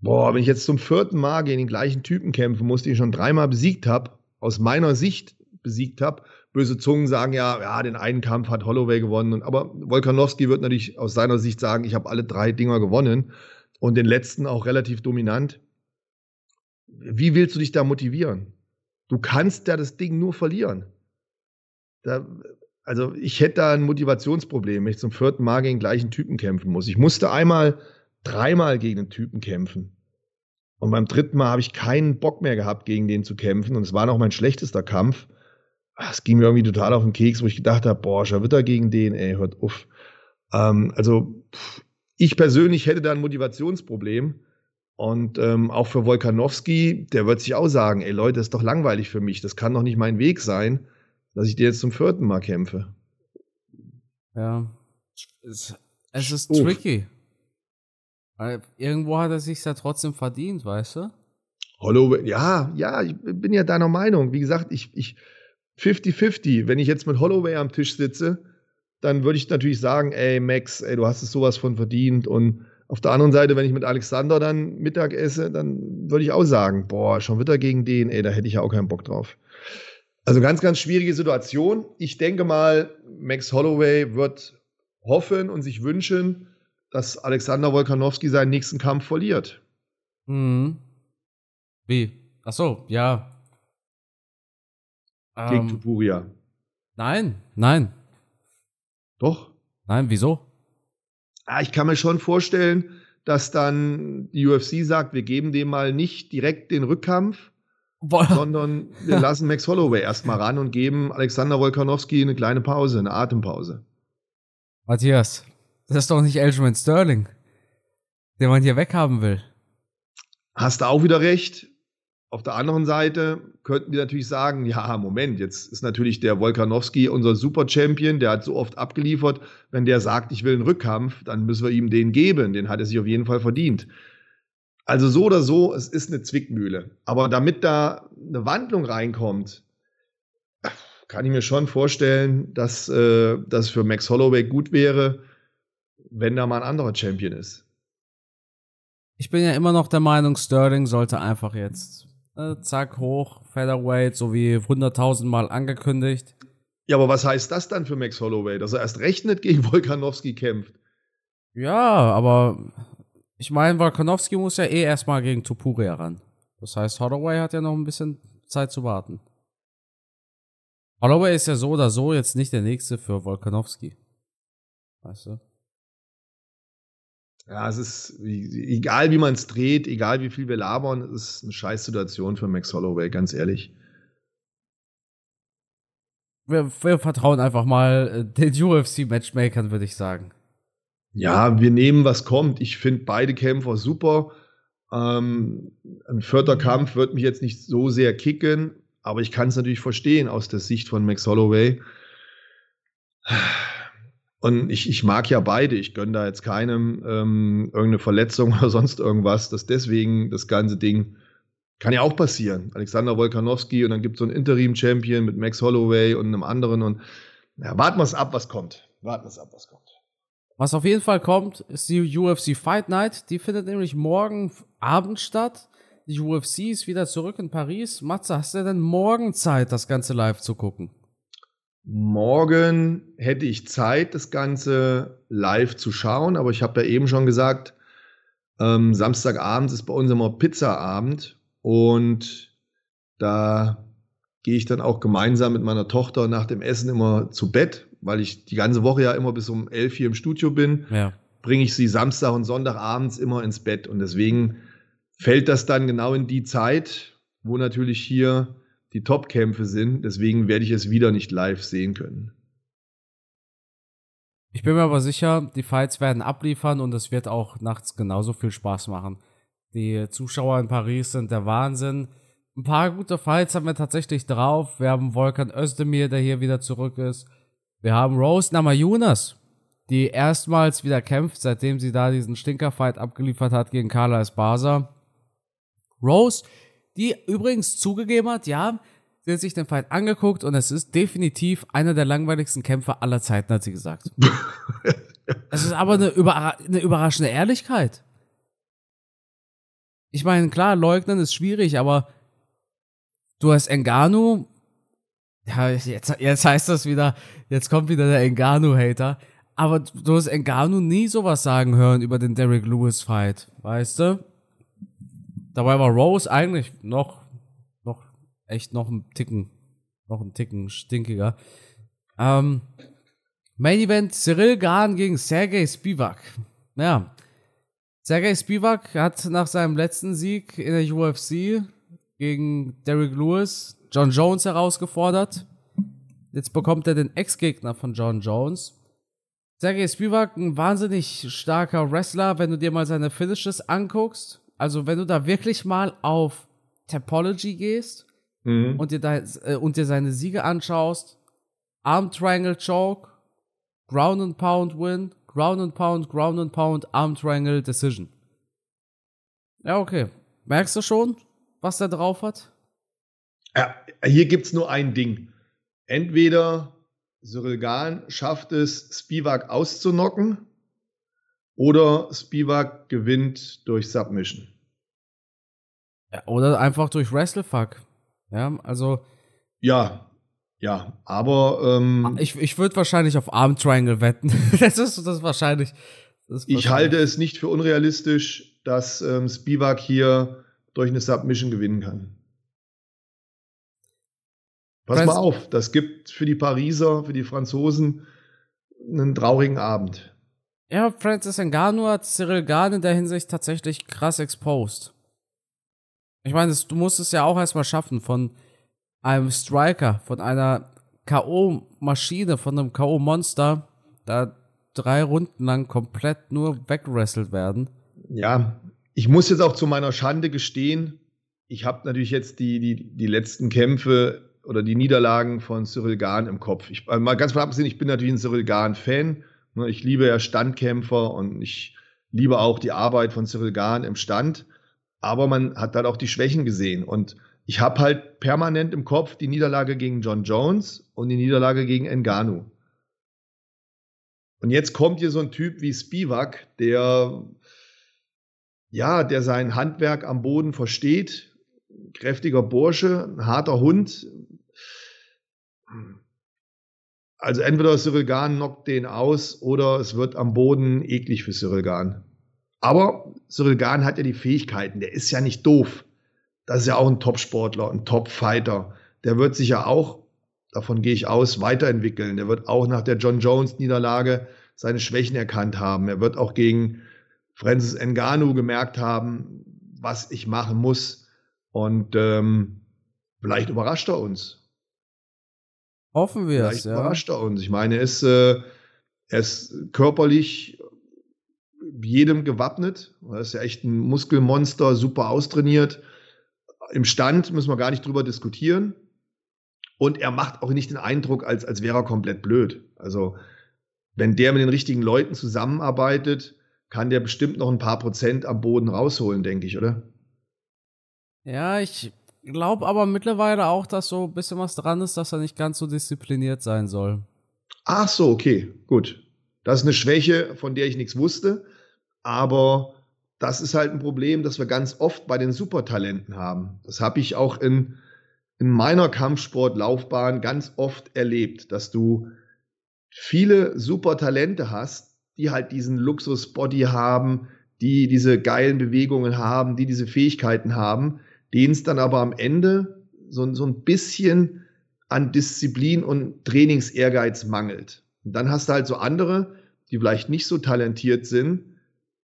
boah, wenn ich jetzt zum vierten Mal gegen den gleichen Typen kämpfen muss, den ich schon dreimal besiegt habe, aus meiner Sicht besiegt habe, böse Zungen sagen ja, ja, den einen Kampf hat Holloway gewonnen. Und, aber Volkanowski wird natürlich aus seiner Sicht sagen, ich habe alle drei Dinger gewonnen und den letzten auch relativ dominant. Wie willst du dich da motivieren? Du kannst ja das Ding nur verlieren. Da, also ich hätte da ein Motivationsproblem, wenn ich zum vierten Mal gegen gleichen Typen kämpfen muss. Ich musste einmal, dreimal gegen den Typen kämpfen. Und beim dritten Mal habe ich keinen Bock mehr gehabt, gegen den zu kämpfen. Und es war noch mein schlechtester Kampf. Ah, es ging mir irgendwie total auf den Keks, wo ich gedacht habe, boah, schon wieder gegen den, ey, hört auf. Ähm, also ich persönlich hätte da ein Motivationsproblem. Und ähm, auch für Wolkanowski, der wird sich auch sagen, ey Leute, das ist doch langweilig für mich. Das kann doch nicht mein Weg sein, dass ich dir jetzt zum vierten Mal kämpfe. Ja. Es, es ist Uff. tricky. Weil irgendwo hat er sich ja trotzdem verdient, weißt du? Holloway, ja, ja, ich bin ja deiner Meinung. Wie gesagt, ich, ich 50-50. Wenn ich jetzt mit Holloway am Tisch sitze, dann würde ich natürlich sagen, ey, Max, ey, du hast es sowas von verdient. Und auf der anderen Seite, wenn ich mit Alexander dann Mittag esse, dann würde ich auch sagen, boah, schon wieder gegen den, ey, da hätte ich ja auch keinen Bock drauf. Also ganz, ganz schwierige Situation. Ich denke mal, Max Holloway wird hoffen und sich wünschen, dass Alexander Wolkanowski seinen nächsten Kampf verliert. Mhm. Wie? Ach so, ja. Gegen ähm, Tupuria. Nein, nein. Doch. Nein, wieso? Ah, ich kann mir schon vorstellen, dass dann die UFC sagt, wir geben dem mal nicht direkt den Rückkampf, Boah. sondern wir lassen Max Holloway erstmal ran und geben Alexander Wolkanowski eine kleine Pause, eine Atempause. Matthias, das ist doch nicht Aljamain Sterling, den man hier weghaben will. Hast du auch wieder recht. Auf der anderen Seite könnten wir natürlich sagen, ja, Moment, jetzt ist natürlich der Wolkanowski unser Super-Champion, der hat so oft abgeliefert. Wenn der sagt, ich will einen Rückkampf, dann müssen wir ihm den geben. Den hat er sich auf jeden Fall verdient. Also so oder so, es ist eine Zwickmühle. Aber damit da eine Wandlung reinkommt, kann ich mir schon vorstellen, dass äh, das für Max Holloway gut wäre, wenn da mal ein anderer Champion ist. Ich bin ja immer noch der Meinung, Sterling sollte einfach jetzt äh, zack, hoch, Featherweight, so wie 100.000 Mal angekündigt. Ja, aber was heißt das dann für Max Holloway, dass er erst rechnet gegen Volkanowski kämpft? Ja, aber ich meine, Volkanowski muss ja eh erstmal gegen Topuria ran. Das heißt, Holloway hat ja noch ein bisschen Zeit zu warten. Holloway ist ja so oder so jetzt nicht der nächste für Volkanowski. Weißt du? Ja, es ist egal, wie man es dreht, egal wie viel wir labern, es ist eine Scheißsituation für Max Holloway, ganz ehrlich. Wir, wir vertrauen einfach mal äh, den UFC-Matchmakern, würde ich sagen. Ja, wir nehmen, was kommt. Ich finde beide Kämpfer super. Ähm, ein vierter Kampf wird mich jetzt nicht so sehr kicken, aber ich kann es natürlich verstehen aus der Sicht von Max Holloway. Und ich, ich mag ja beide. Ich gönne da jetzt keinem ähm, irgendeine Verletzung oder sonst irgendwas. Dass deswegen das ganze Ding kann ja auch passieren. Alexander Wolkanowski und dann gibt es so einen Interim-Champion mit Max Holloway und einem anderen. Und ja, warten wir es ab, was kommt. Warten wir es ab, was kommt. Was auf jeden Fall kommt, ist die UFC Fight Night. Die findet nämlich morgen Abend statt. Die UFC ist wieder zurück in Paris. Matze, hast du denn morgen Zeit, das Ganze live zu gucken? Morgen hätte ich Zeit, das Ganze live zu schauen, aber ich habe ja eben schon gesagt, ähm, Samstagabend ist bei uns immer Pizzaabend und da gehe ich dann auch gemeinsam mit meiner Tochter nach dem Essen immer zu Bett, weil ich die ganze Woche ja immer bis um elf hier im Studio bin. Ja. Bringe ich sie Samstag und Sonntagabends immer ins Bett und deswegen fällt das dann genau in die Zeit, wo natürlich hier die Top-Kämpfe sind. Deswegen werde ich es wieder nicht live sehen können. Ich bin mir aber sicher, die Fights werden abliefern und es wird auch nachts genauso viel Spaß machen. Die Zuschauer in Paris sind der Wahnsinn. Ein paar gute Fights haben wir tatsächlich drauf. Wir haben Volkan Özdemir, der hier wieder zurück ist. Wir haben Rose Namajunas, die erstmals wieder kämpft, seitdem sie da diesen Stinkerfight abgeliefert hat gegen Carla Esparza. Rose die übrigens zugegeben hat, ja, sie hat sich den Fight angeguckt und es ist definitiv einer der langweiligsten Kämpfe aller Zeiten, hat sie gesagt. Es ist aber eine, überra eine überraschende Ehrlichkeit. Ich meine, klar, leugnen ist schwierig, aber du hast Engano. Ja, jetzt, jetzt heißt das wieder, jetzt kommt wieder der Engano-Hater. Aber du hast Engano nie sowas sagen hören über den Derek Lewis-Fight, weißt du? Dabei war Rose eigentlich noch, noch, echt noch ein Ticken, noch ein Ticken stinkiger. Ähm, Main Event Cyril Gahn gegen Sergei Spivak. Ja. Sergei Spivak hat nach seinem letzten Sieg in der UFC gegen Derrick Lewis John Jones herausgefordert. Jetzt bekommt er den Ex-Gegner von John Jones. Sergei Spivak, ein wahnsinnig starker Wrestler, wenn du dir mal seine Finishes anguckst. Also wenn du da wirklich mal auf Topology gehst mhm. und, dir da, äh, und dir seine Siege anschaust, Arm Triangle Choke, Ground and Pound Win, Ground and Pound, Ground and Pound, Arm Triangle Decision. Ja, okay. Merkst du schon, was der drauf hat? Ja, hier gibt es nur ein Ding. Entweder Cyril Gahn schafft es, Spivak auszunocken, oder Spivak gewinnt durch Submission. Oder einfach durch Wrestlefuck. Ja, also. Ja, ja, aber ähm, ich, ich würde wahrscheinlich auf Arm Triangle wetten. das ist das wahrscheinlich. Das ist ich halte es nicht für unrealistisch, dass ähm, Spivak hier durch eine Submission gewinnen kann. Pass Franz mal auf, das gibt für die Pariser, für die Franzosen einen traurigen Abend. Ja, Francis Ngannou hat Cyril Gahn in der Hinsicht tatsächlich krass exposed. Ich meine, du musst es ja auch erstmal schaffen, von einem Striker, von einer K.O.-Maschine, von einem K.O.-Monster, da drei Runden lang komplett nur wegwrestelt werden. Ja, ich muss jetzt auch zu meiner Schande gestehen, ich habe natürlich jetzt die, die, die letzten Kämpfe oder die Niederlagen von Cyril Gahn im Kopf. Ich, mal ganz von abgesehen, ich bin natürlich ein Cyril Gahn-Fan. Ne, ich liebe ja Standkämpfer und ich liebe auch die Arbeit von Cyril Gahn im Stand. Aber man hat halt auch die Schwächen gesehen. Und ich habe halt permanent im Kopf die Niederlage gegen John Jones und die Niederlage gegen Enganu. Und jetzt kommt hier so ein Typ wie Spivak, der ja, der sein Handwerk am Boden versteht, kräftiger Bursche, ein harter Hund. Also entweder Cyril Gahn knockt den aus oder es wird am Boden eklig für Cyril Gahn. Aber Cyril Gahn hat ja die Fähigkeiten, der ist ja nicht doof das ist ja auch ein Top-Sportler, ein Top-Fighter. Der wird sich ja auch, davon gehe ich aus, weiterentwickeln. Der wird auch nach der John Jones-Niederlage seine Schwächen erkannt haben. Er wird auch gegen Francis Ngannou gemerkt haben, was ich machen muss. Und ähm, vielleicht überrascht er uns. Hoffen wir es. Vielleicht überrascht er uns. Ich meine, er ist, äh, er ist körperlich jedem gewappnet. Er ist ja echt ein Muskelmonster, super austrainiert im Stand müssen wir gar nicht drüber diskutieren. Und er macht auch nicht den Eindruck, als, als wäre er komplett blöd. Also, wenn der mit den richtigen Leuten zusammenarbeitet, kann der bestimmt noch ein paar Prozent am Boden rausholen, denke ich, oder? Ja, ich glaube aber mittlerweile auch, dass so ein bisschen was dran ist, dass er nicht ganz so diszipliniert sein soll. Ach so, okay, gut. Das ist eine Schwäche, von der ich nichts wusste. Aber das ist halt ein Problem, das wir ganz oft bei den Supertalenten haben. Das habe ich auch in, in meiner Kampfsportlaufbahn ganz oft erlebt, dass du viele Supertalente hast, die halt diesen Luxus-Body haben, die diese geilen Bewegungen haben, die diese Fähigkeiten haben, denen es dann aber am Ende so, so ein bisschen an Disziplin und Trainingsehrgeiz mangelt. Und dann hast du halt so andere, die vielleicht nicht so talentiert sind,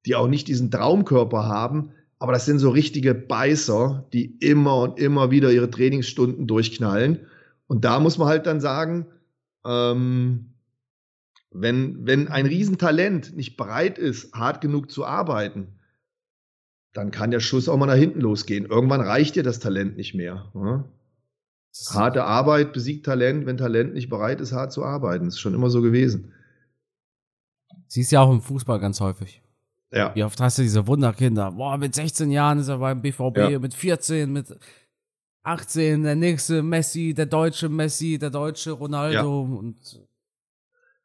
die auch nicht diesen Traumkörper haben, aber das sind so richtige Beißer, die immer und immer wieder ihre Trainingsstunden durchknallen. Und da muss man halt dann sagen, ähm, wenn, wenn ein Riesentalent nicht bereit ist, hart genug zu arbeiten, dann kann der Schuss auch mal nach hinten losgehen. Irgendwann reicht dir das Talent nicht mehr. Ne? Harte Arbeit besiegt Talent, wenn Talent nicht bereit ist, hart zu arbeiten. Das ist schon immer so gewesen. Siehst ja auch im Fußball ganz häufig. Ja. Wie oft hast du diese Wunderkinder? Boah, mit 16 Jahren ist er beim BVB, ja. mit 14, mit 18, der nächste Messi, der deutsche Messi, der deutsche Ronaldo ja. und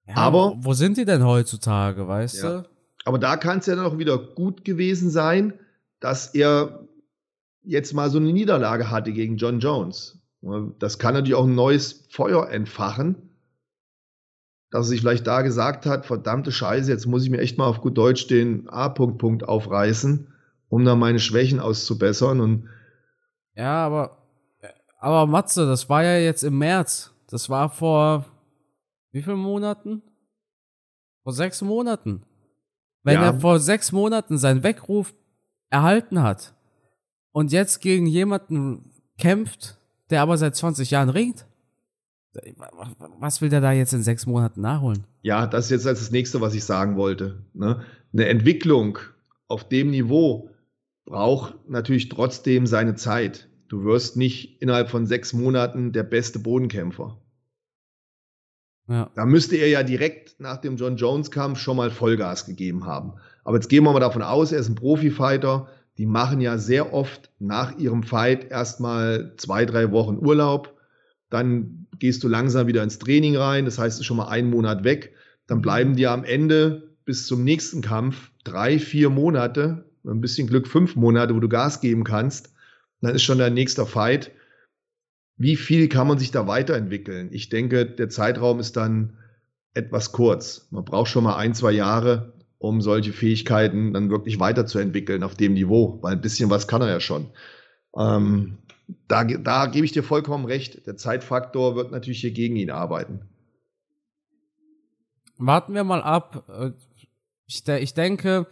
ja, aber wo sind die denn heutzutage, weißt du? Aber da kann es ja dann auch wieder gut gewesen sein, dass er jetzt mal so eine Niederlage hatte gegen John Jones. Das kann natürlich auch ein neues Feuer entfachen dass er sich vielleicht da gesagt hat, verdammte Scheiße, jetzt muss ich mir echt mal auf gut Deutsch den A-Punkt Punkt aufreißen, um dann meine Schwächen auszubessern und ja, aber aber Matze, das war ja jetzt im März. Das war vor wie vielen Monaten? Vor sechs Monaten. Wenn ja. er vor sechs Monaten seinen Weckruf erhalten hat und jetzt gegen jemanden kämpft, der aber seit 20 Jahren ringt, was will der da jetzt in sechs Monaten nachholen? Ja, das ist jetzt das nächste, was ich sagen wollte. Ne? Eine Entwicklung auf dem Niveau braucht natürlich trotzdem seine Zeit. Du wirst nicht innerhalb von sechs Monaten der beste Bodenkämpfer. Ja. Da müsste er ja direkt nach dem John Jones-Kampf schon mal Vollgas gegeben haben. Aber jetzt gehen wir mal davon aus, er ist ein Profifighter. Die machen ja sehr oft nach ihrem Fight erstmal zwei, drei Wochen Urlaub. Dann gehst du langsam wieder ins Training rein. Das heißt, es ist schon mal einen Monat weg. Dann bleiben dir am Ende bis zum nächsten Kampf drei, vier Monate, ein bisschen Glück fünf Monate, wo du Gas geben kannst. Dann ist schon dein nächster Fight wie viel kann man sich da weiterentwickeln? Ich denke, der Zeitraum ist dann etwas kurz. Man braucht schon mal ein, zwei Jahre, um solche Fähigkeiten dann wirklich weiterzuentwickeln auf dem Niveau, weil ein bisschen was kann er ja schon. Ähm, da, da gebe ich dir vollkommen recht. Der Zeitfaktor wird natürlich hier gegen ihn arbeiten. Warten wir mal ab. Ich, ich denke,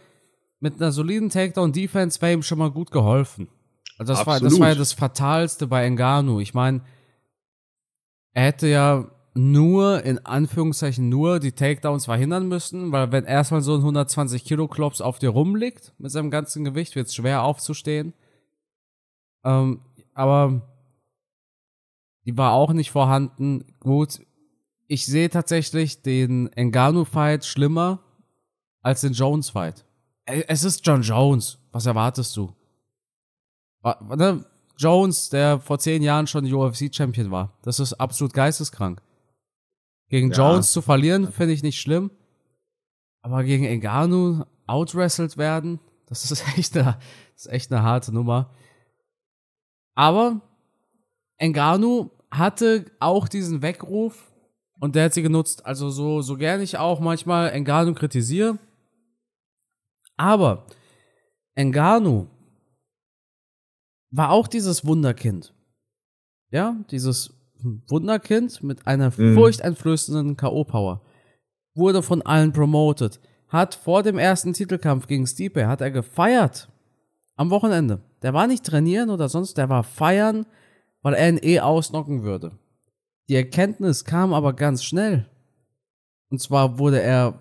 mit einer soliden Takedown-Defense wäre ihm schon mal gut geholfen. Also das war, das war ja das Fatalste bei Engano. Ich meine, er hätte ja nur, in Anführungszeichen nur, die Takedowns verhindern müssen, weil wenn erstmal so ein 120 Kilo Klops auf dir rumliegt, mit seinem ganzen Gewicht, wird es schwer aufzustehen. Ähm, aber die war auch nicht vorhanden. Gut, ich sehe tatsächlich den Engano-Fight schlimmer als den Jones-Fight. Es ist John Jones. Was erwartest du? Ne? Jones, der vor zehn Jahren schon UFC-Champion war. Das ist absolut geisteskrank. Gegen ja. Jones zu verlieren, finde ich nicht schlimm. Aber gegen Enganu outwrestled werden, das ist echt eine, das ist echt eine harte Nummer. Aber Enganu hatte auch diesen Weckruf und der hat sie genutzt. Also so, so gerne ich auch manchmal Enganu kritisiere. Aber Enganu war auch dieses Wunderkind. Ja, dieses Wunderkind mit einer mhm. furchteinflößenden K.O.-Power. Wurde von allen promoted. Hat vor dem ersten Titelkampf gegen Stipe, hat er gefeiert. Am Wochenende. Der war nicht trainieren oder sonst, der war feiern, weil er ihn eh ausnocken würde. Die Erkenntnis kam aber ganz schnell. Und zwar wurde er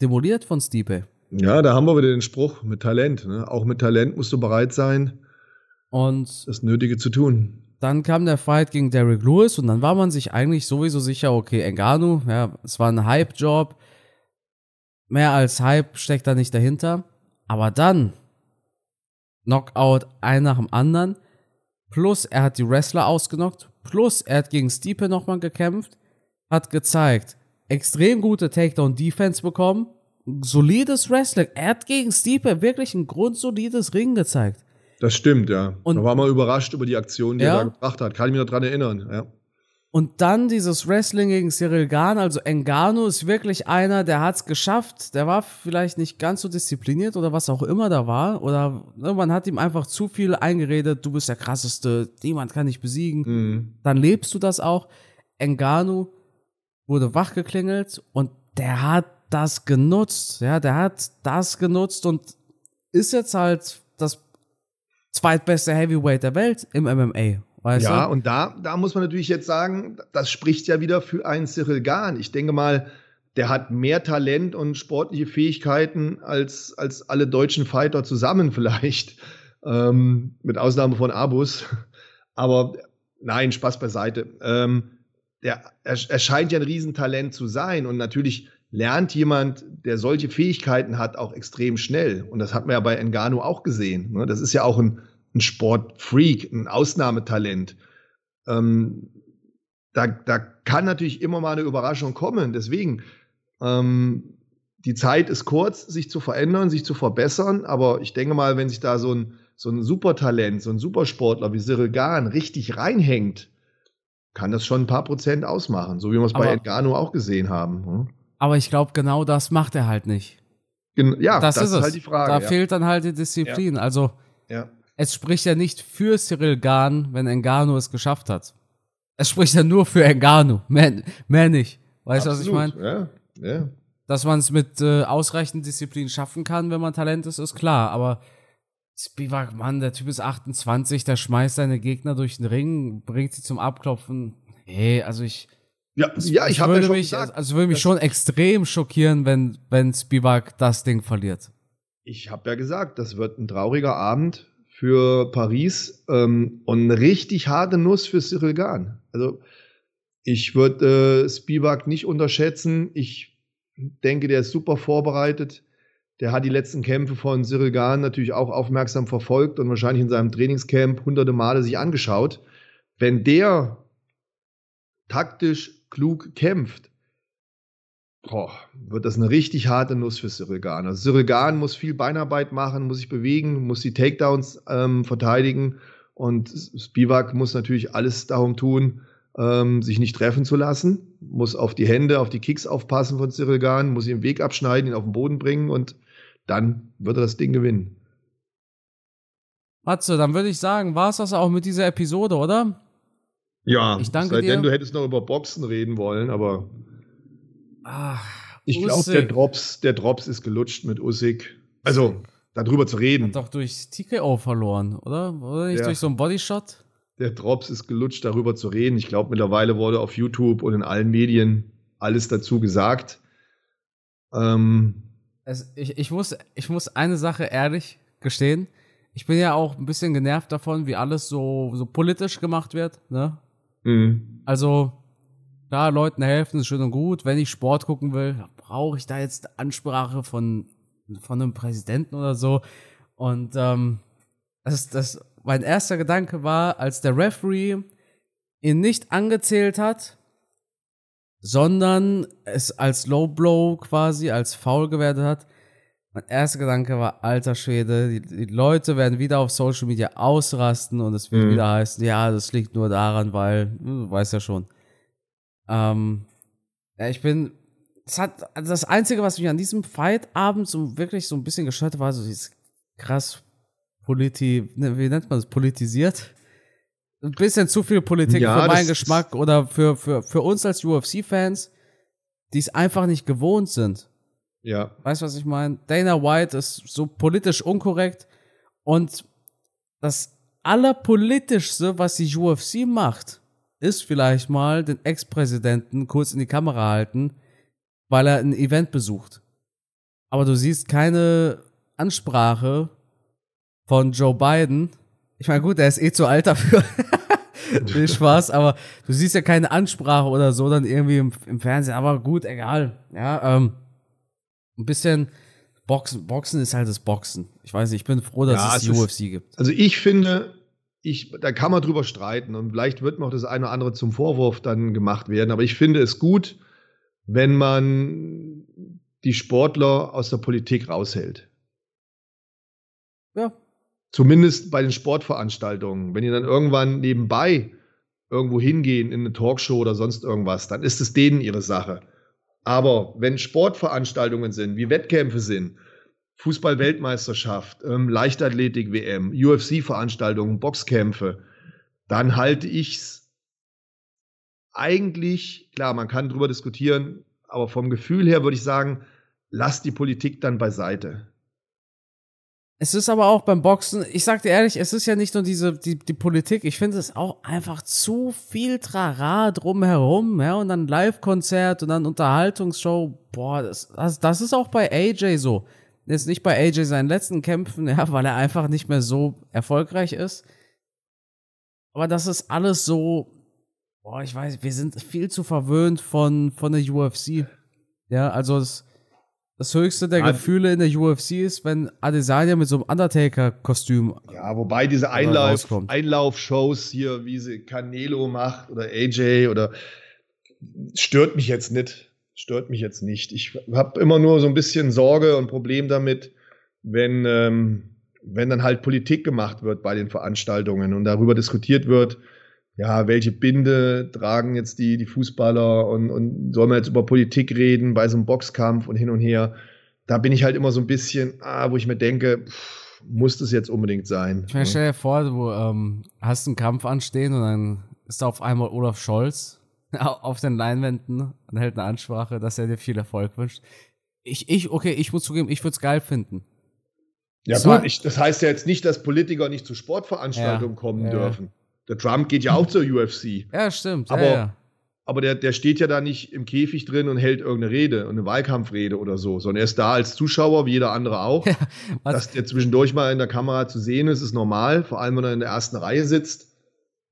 demoliert von Stipe. Ja, da haben wir wieder den Spruch mit Talent. Ne? Auch mit Talent musst du bereit sein, und das Nötige zu tun. Dann kam der Fight gegen Derek Lewis und dann war man sich eigentlich sowieso sicher, okay, Engano, ja, es war ein Hype-Job. Mehr als Hype steckt da nicht dahinter. Aber dann Knockout ein nach dem anderen. Plus er hat die Wrestler ausgenockt. Plus er hat gegen Stipe nochmal gekämpft. Hat gezeigt, extrem gute Takedown-Defense bekommen. Solides Wrestling. Er hat gegen Stipe wirklich ein grundsolides Ring gezeigt. Das stimmt, ja. Und da war man überrascht über die Aktion, die ja. er da gebracht hat. Kann ich mich noch dran erinnern, ja. Und dann dieses Wrestling gegen Cyril Gahn. Also Engano ist wirklich einer, der hat es geschafft. Der war vielleicht nicht ganz so diszipliniert oder was auch immer da war. Oder ne, man hat ihm einfach zu viel eingeredet. Du bist der krasseste, niemand kann dich besiegen. Mhm. Dann lebst du das auch. Engano wurde wachgeklingelt und der hat das genutzt. Ja, der hat das genutzt und ist jetzt halt zweitbeste Heavyweight der Welt im MMA. Weißt ja, du? und da, da muss man natürlich jetzt sagen, das spricht ja wieder für einen Cyril Gahn. Ich denke mal, der hat mehr Talent und sportliche Fähigkeiten als, als alle deutschen Fighter zusammen vielleicht. Ähm, mit Ausnahme von Abus. Aber nein, Spaß beiseite. Ähm, der, er, er scheint ja ein Riesentalent zu sein und natürlich lernt jemand, der solche Fähigkeiten hat, auch extrem schnell. Und das hat man ja bei Engano auch gesehen. Ne? Das ist ja auch ein, ein Sportfreak, ein Ausnahmetalent. Ähm, da, da kann natürlich immer mal eine Überraschung kommen. Deswegen, ähm, die Zeit ist kurz, sich zu verändern, sich zu verbessern. Aber ich denke mal, wenn sich da so ein, so ein Supertalent, so ein Supersportler wie Cyril Gahn richtig reinhängt, kann das schon ein paar Prozent ausmachen, so wie wir es bei Engano auch gesehen haben. Hm? Aber ich glaube, genau das macht er halt nicht. Gen ja, das, das ist, ist halt die Frage. Da ja. fehlt dann halt die Disziplin. Ja. Also, ja. es spricht ja nicht für Cyril Gahn, wenn Engano es geschafft hat. Es spricht ja nur für Engano, mehr, mehr nicht. Weißt du, was ich meine? Ja, ja. dass man es mit äh, ausreichend Disziplin schaffen kann, wenn man Talent ist, ist klar. Aber Spivak, Mann, der Typ ist 28, der schmeißt seine Gegner durch den Ring, bringt sie zum Abklopfen. Hey, also ich. Ja, ja ich habe ja mich, gesagt, also würde mich schon extrem schockieren, wenn, wenn Spivak das Ding verliert. Ich habe ja gesagt, das wird ein trauriger Abend für Paris ähm, und eine richtig harte Nuss für Cyril Gahn. Also ich würde äh, Spivak nicht unterschätzen. Ich denke, der ist super vorbereitet. Der hat die letzten Kämpfe von Cyril Gahn natürlich auch aufmerksam verfolgt und wahrscheinlich in seinem Trainingscamp hunderte Male sich angeschaut. Wenn der taktisch klug kämpft, boah, wird das eine richtig harte Nuss für Cyril Gahn. Also Cyril Gahn muss viel Beinarbeit machen, muss sich bewegen, muss die Takedowns ähm, verteidigen und Spivak muss natürlich alles darum tun, ähm, sich nicht treffen zu lassen, muss auf die Hände, auf die Kicks aufpassen von Cyril Gahn, muss ihn im Weg abschneiden, ihn auf den Boden bringen und dann wird er das Ding gewinnen. Matze, dann würde ich sagen, war es das auch mit dieser Episode, oder? Ja, ich danke seitdem dir. du hättest noch über Boxen reden wollen, aber Ach, ich glaube, der Drops, der Drops ist gelutscht mit Usyk. Also, darüber zu reden. Hat doch durch TKO verloren, oder? Oder nicht ja. durch so einen Bodyshot? Der Drops ist gelutscht, darüber zu reden. Ich glaube, mittlerweile wurde auf YouTube und in allen Medien alles dazu gesagt. Ähm, es, ich, ich, muss, ich muss eine Sache ehrlich gestehen. Ich bin ja auch ein bisschen genervt davon, wie alles so, so politisch gemacht wird. Ne? Mhm. Also, klar, Leuten helfen ist schön und gut. Wenn ich Sport gucken will, brauche ich da jetzt Ansprache von, von einem Präsidenten oder so. Und ähm, das, das, mein erster Gedanke war, als der Referee ihn nicht angezählt hat, sondern es als Low Blow quasi, als Foul gewertet hat. Mein erster Gedanke war, alter Schwede, die, die Leute werden wieder auf Social Media ausrasten und es wird mhm. wieder heißen, ja, das liegt nur daran, weil, du weißt ja schon. Ähm, ja, ich bin, das hat, also das Einzige, was mich an diesem Fight-Abend so wirklich so ein bisschen gestört hat, war so dieses krass politi, ne, wie nennt man das, politisiert? ein bisschen zu viel Politik ja, für meinen Geschmack oder für, für, für uns als UFC-Fans, die es einfach nicht gewohnt sind. Ja. Weißt du, was ich meine? Dana White ist so politisch unkorrekt und das allerpolitischste, was die UFC macht, ist vielleicht mal den Ex-Präsidenten kurz in die Kamera halten, weil er ein Event besucht. Aber du siehst keine Ansprache von Joe Biden, ich meine, gut, er ist eh zu alt dafür. Viel Spaß, aber du siehst ja keine Ansprache oder so dann irgendwie im, im Fernsehen. Aber gut, egal. Ja, ähm, ein bisschen Boxen. Boxen ist halt das Boxen. Ich weiß nicht, ich bin froh, dass ja, es die es UFC gibt. Also ich finde, ich, da kann man drüber streiten und vielleicht wird noch das eine oder andere zum Vorwurf dann gemacht werden. Aber ich finde es gut, wenn man die Sportler aus der Politik raushält. Ja, Zumindest bei den Sportveranstaltungen. Wenn die dann irgendwann nebenbei irgendwo hingehen in eine Talkshow oder sonst irgendwas, dann ist es denen ihre Sache. Aber wenn Sportveranstaltungen sind, wie Wettkämpfe sind, Fußball-Weltmeisterschaft, ähm, Leichtathletik-WM, UFC-Veranstaltungen, Boxkämpfe, dann halte ich es eigentlich, klar, man kann drüber diskutieren, aber vom Gefühl her würde ich sagen, lass die Politik dann beiseite. Es ist aber auch beim Boxen, ich sag dir ehrlich, es ist ja nicht nur diese, die, die Politik, ich finde es auch einfach zu viel Trara drumherum, ja, und dann Live-Konzert und dann Unterhaltungsshow, boah, das, das, das ist auch bei AJ so. Jetzt nicht bei AJ seinen letzten Kämpfen, ja, weil er einfach nicht mehr so erfolgreich ist. Aber das ist alles so, boah, ich weiß, wir sind viel zu verwöhnt von, von der UFC. Ja, also es, das höchste der Gefühle in der UFC ist, wenn Adesanya mit so einem Undertaker-Kostüm. Ja, wobei diese Einlauf, Einlaufshows hier, wie sie Canelo macht oder AJ oder stört mich jetzt nicht. Stört mich jetzt nicht. Ich habe immer nur so ein bisschen Sorge und Problem damit, wenn, ähm, wenn dann halt Politik gemacht wird bei den Veranstaltungen und darüber diskutiert wird, ja, welche Binde tragen jetzt die, die Fußballer und, und soll man jetzt über Politik reden bei so einem Boxkampf und hin und her. Da bin ich halt immer so ein bisschen, ah, wo ich mir denke, pff, muss das jetzt unbedingt sein? Ich meine, stell dir vor, du ähm, hast einen Kampf anstehen und dann ist da auf einmal Olaf Scholz auf den Leinwänden und hält eine Ansprache, dass er dir viel Erfolg wünscht. ich, ich, okay, ich muss zugeben, ich würde es geil finden. Ja, das gut, ich, das heißt ja jetzt nicht, dass Politiker nicht zu Sportveranstaltungen ja, kommen ja, dürfen. Der Trump geht ja auch zur UFC. Ja, stimmt. Aber, ja, aber der, der steht ja da nicht im Käfig drin und hält irgendeine Rede, eine Wahlkampfrede oder so, sondern er ist da als Zuschauer, wie jeder andere auch. Dass der zwischendurch mal in der Kamera zu sehen ist, ist normal, vor allem wenn er in der ersten Reihe sitzt.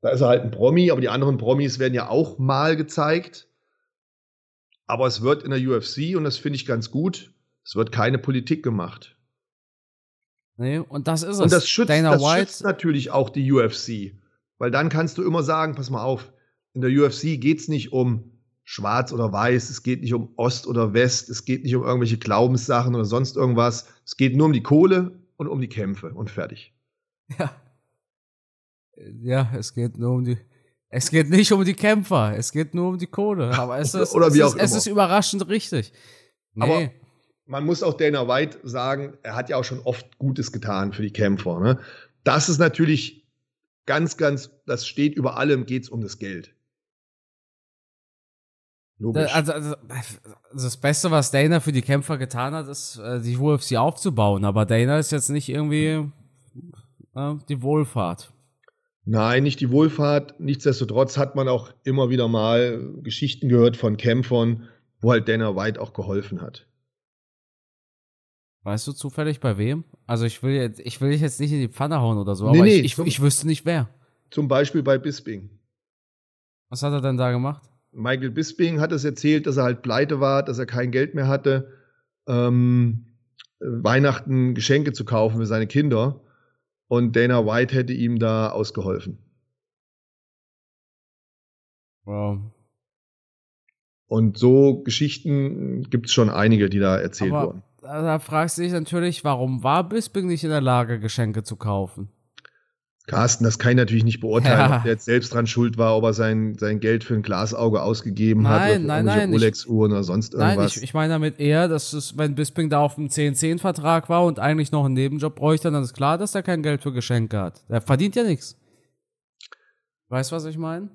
Da ist er halt ein Promi, aber die anderen Promis werden ja auch mal gezeigt. Aber es wird in der UFC, und das finde ich ganz gut, es wird keine Politik gemacht. Nee, und das ist es. Und das schützt, das White. schützt natürlich auch die UFC. Weil dann kannst du immer sagen, pass mal auf, in der UFC geht es nicht um schwarz oder weiß, es geht nicht um Ost oder West, es geht nicht um irgendwelche Glaubenssachen oder sonst irgendwas. Es geht nur um die Kohle und um die Kämpfe und fertig. Ja. Ja, es geht nur um die. Es geht nicht um die Kämpfer, es geht nur um die Kohle. Aber es ist, oder wie es, auch ist, es ist überraschend richtig. Nee. Aber man muss auch Dana White sagen, er hat ja auch schon oft Gutes getan für die Kämpfer. Ne? Das ist natürlich ganz, ganz, das steht über allem, geht es um das Geld. Logisch. Also, also, das Beste, was Dana für die Kämpfer getan hat, ist, äh, die UFC aufzubauen. Aber Dana ist jetzt nicht irgendwie äh, die Wohlfahrt. Nein, nicht die Wohlfahrt. Nichtsdestotrotz hat man auch immer wieder mal Geschichten gehört von Kämpfern, wo halt Dana White auch geholfen hat. Weißt du zufällig bei wem? Also ich will jetzt, ich will dich jetzt nicht in die Pfanne hauen oder so, nee, aber nee, ich, ich, ich wüsste nicht wer. Zum Beispiel bei Bisping. Was hat er denn da gemacht? Michael Bisping hat es erzählt, dass er halt pleite war, dass er kein Geld mehr hatte, ähm, Weihnachten Geschenke zu kaufen für seine Kinder. Und Dana White hätte ihm da ausgeholfen. Wow. Und so Geschichten gibt es schon einige, die da erzählt Aber wurden. Da fragst du dich natürlich, warum war Bisping nicht in der Lage, Geschenke zu kaufen? Carsten, das kann ich natürlich nicht beurteilen, ja. ob der jetzt selbst dran schuld war, ob er sein, sein Geld für ein Glasauge ausgegeben nein, hat oder für nein, nein, Rolex-Uhren oder sonst irgendwas. Nein, ich, ich meine damit eher, dass es, wenn Bisping da auf einem 10-10-Vertrag war und eigentlich noch einen Nebenjob bräuchte, dann ist klar, dass er kein Geld für Geschenke hat. Er verdient ja nichts. Weißt du, was ich meine?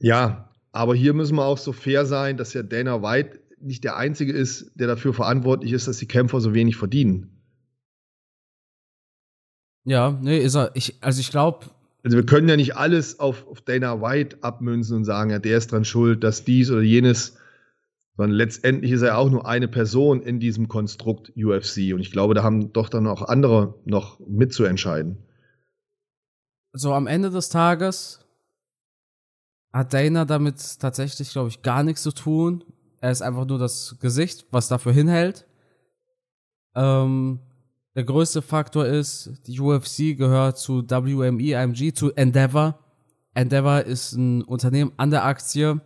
Ja, aber hier müssen wir auch so fair sein, dass ja Dana White nicht der Einzige ist, der dafür verantwortlich ist, dass die Kämpfer so wenig verdienen. Ja, nee, ist er. Ich, also ich glaube. Also wir können ja nicht alles auf, auf Dana White abmünzen und sagen, ja, der ist dran schuld, dass dies oder jenes, sondern letztendlich ist er auch nur eine Person in diesem Konstrukt UFC. Und ich glaube, da haben doch dann auch andere noch mitzuentscheiden. So am Ende des Tages hat Dana damit tatsächlich, glaube ich, gar nichts zu tun. Er ist einfach nur das Gesicht, was dafür hinhält. Ähm, der größte Faktor ist, die UFC gehört zu WME, IMG, zu Endeavor. Endeavor ist ein Unternehmen an der Aktie.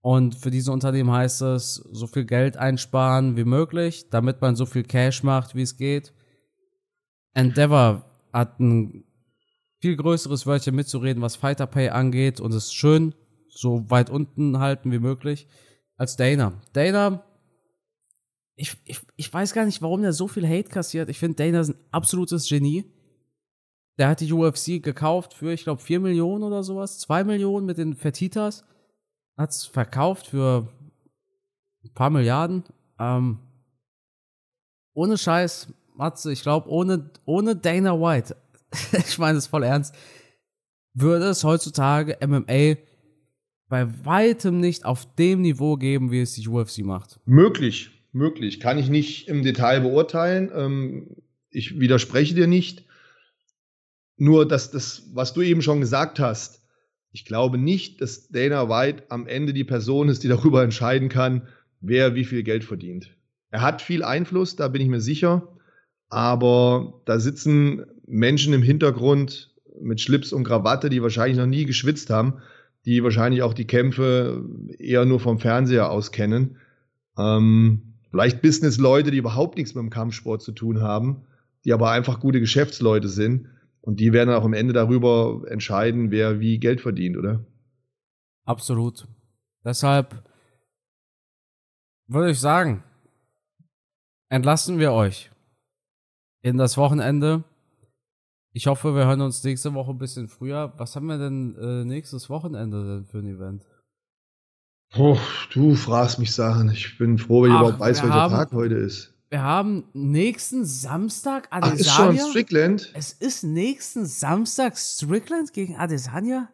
Und für diese Unternehmen heißt es, so viel Geld einsparen wie möglich, damit man so viel Cash macht, wie es geht. Endeavor hat ein viel größeres Wörtchen mitzureden, was Fighter Pay angeht und es schön so weit unten halten wie möglich als Dana. Dana, ich, ich, ich weiß gar nicht, warum der so viel Hate kassiert. Ich finde, Dana ist ein absolutes Genie. Der hat die UFC gekauft für, ich glaube, 4 Millionen oder sowas. 2 Millionen mit den Fertitas. Hat es verkauft für ein paar Milliarden. Ähm, ohne Scheiß, Matze, ich glaube, ohne, ohne Dana White, ich meine es voll ernst, würde es heutzutage MMA bei weitem nicht auf dem Niveau geben, wie es die UFC macht. Möglich, möglich. Kann ich nicht im Detail beurteilen. Ähm, ich widerspreche dir nicht. Nur, dass das, was du eben schon gesagt hast, ich glaube nicht, dass Dana White am Ende die Person ist, die darüber entscheiden kann, wer wie viel Geld verdient. Er hat viel Einfluss, da bin ich mir sicher. Aber da sitzen Menschen im Hintergrund mit Schlips und Krawatte, die wahrscheinlich noch nie geschwitzt haben die wahrscheinlich auch die Kämpfe eher nur vom Fernseher aus kennen. Ähm, vielleicht Business-Leute, die überhaupt nichts mit dem Kampfsport zu tun haben, die aber einfach gute Geschäftsleute sind. Und die werden auch am Ende darüber entscheiden, wer wie Geld verdient, oder? Absolut. Deshalb würde ich sagen, entlassen wir euch in das Wochenende ich hoffe, wir hören uns nächste Woche ein bisschen früher. Was haben wir denn äh, nächstes Wochenende denn für ein Event? Oh, du fragst mich Sachen. Ich bin froh, wenn ich Ach, überhaupt weiß, welcher haben- Tag heute ist. Wir haben nächsten Samstag Ach, ist schon Adesanya. Strickland? es ist nächsten Samstag Strickland gegen Adesanya?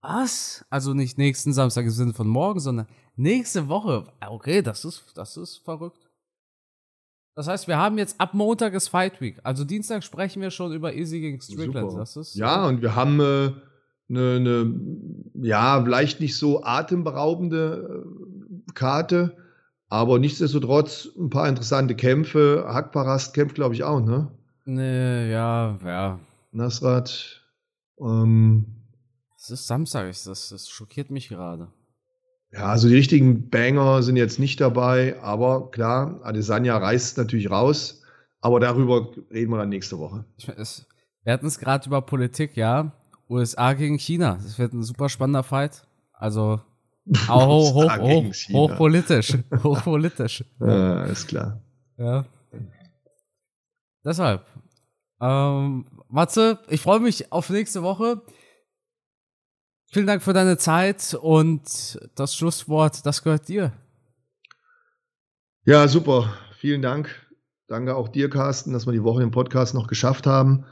Was? Also nicht nächsten Samstag im Sinne von morgen, sondern nächste Woche. Okay, das ist, das ist verrückt. Das heißt, wir haben jetzt ab Montag ist Fight Week. Also Dienstag sprechen wir schon über Easy gegen Strickland. Super. Das ist Ja, und wir haben eine, äh, ne, ja, vielleicht nicht so atemberaubende äh, Karte, aber nichtsdestotrotz ein paar interessante Kämpfe. Hakparast kämpft, glaube ich, auch, ne? Nee, ja, ja. Nasrat. Ähm, Es ist Samstag, das, das schockiert mich gerade. Ja, also die richtigen Banger sind jetzt nicht dabei, aber klar, Adesanya reißt natürlich raus. Aber darüber reden wir dann nächste Woche. Es, wir hatten es gerade über Politik, ja. USA gegen China. Das wird ein super spannender Fight. Also hoch, hoch, hoch, hochpolitisch. hochpolitisch. Ja, ist klar. Ja. Deshalb. Ähm, Matze, ich freue mich auf nächste Woche. Vielen Dank für deine Zeit und das Schlusswort, das gehört dir. Ja, super. Vielen Dank. Danke auch dir, Carsten, dass wir die Woche den Podcast noch geschafft haben.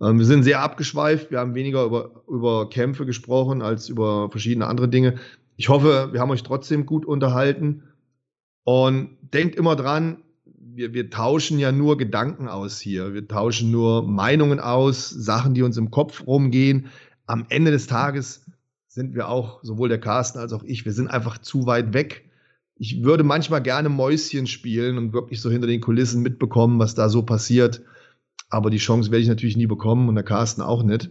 Ähm, wir sind sehr abgeschweift. Wir haben weniger über, über Kämpfe gesprochen als über verschiedene andere Dinge. Ich hoffe, wir haben euch trotzdem gut unterhalten. Und denkt immer dran, wir, wir tauschen ja nur Gedanken aus hier. Wir tauschen nur Meinungen aus, Sachen, die uns im Kopf rumgehen. Am Ende des Tages sind wir auch, sowohl der Carsten als auch ich, wir sind einfach zu weit weg ich würde manchmal gerne Mäuschen spielen und wirklich so hinter den Kulissen mitbekommen, was da so passiert. Aber die Chance werde ich natürlich nie bekommen und der Carsten auch nicht.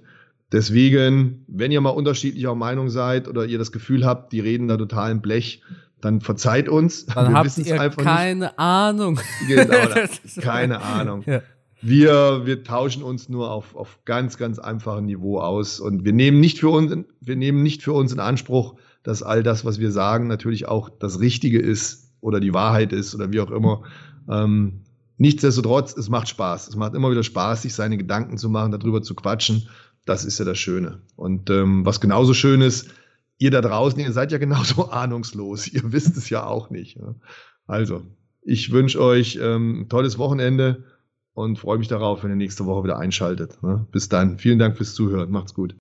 Deswegen, wenn ihr mal unterschiedlicher Meinung seid oder ihr das Gefühl habt, die reden da total im Blech, dann verzeiht uns. Dann Wir habt ihr keine Ahnung. nicht. Genau, keine Ahnung. Ja. Wir, wir tauschen uns nur auf, auf ganz, ganz einfachem Niveau aus und wir nehmen nicht für uns, wir nehmen nicht für uns in Anspruch, dass all das, was wir sagen, natürlich auch das Richtige ist oder die Wahrheit ist oder wie auch immer. Ähm, nichtsdestotrotz, es macht Spaß. Es macht immer wieder Spaß, sich seine Gedanken zu machen, darüber zu quatschen. Das ist ja das Schöne. Und ähm, was genauso schön ist, ihr da draußen, ihr seid ja genauso ahnungslos. Ihr wisst es ja auch nicht. Also, ich wünsche euch ähm, ein tolles Wochenende und freue mich darauf, wenn ihr nächste Woche wieder einschaltet. Ne? Bis dann. Vielen Dank fürs Zuhören. Macht's gut.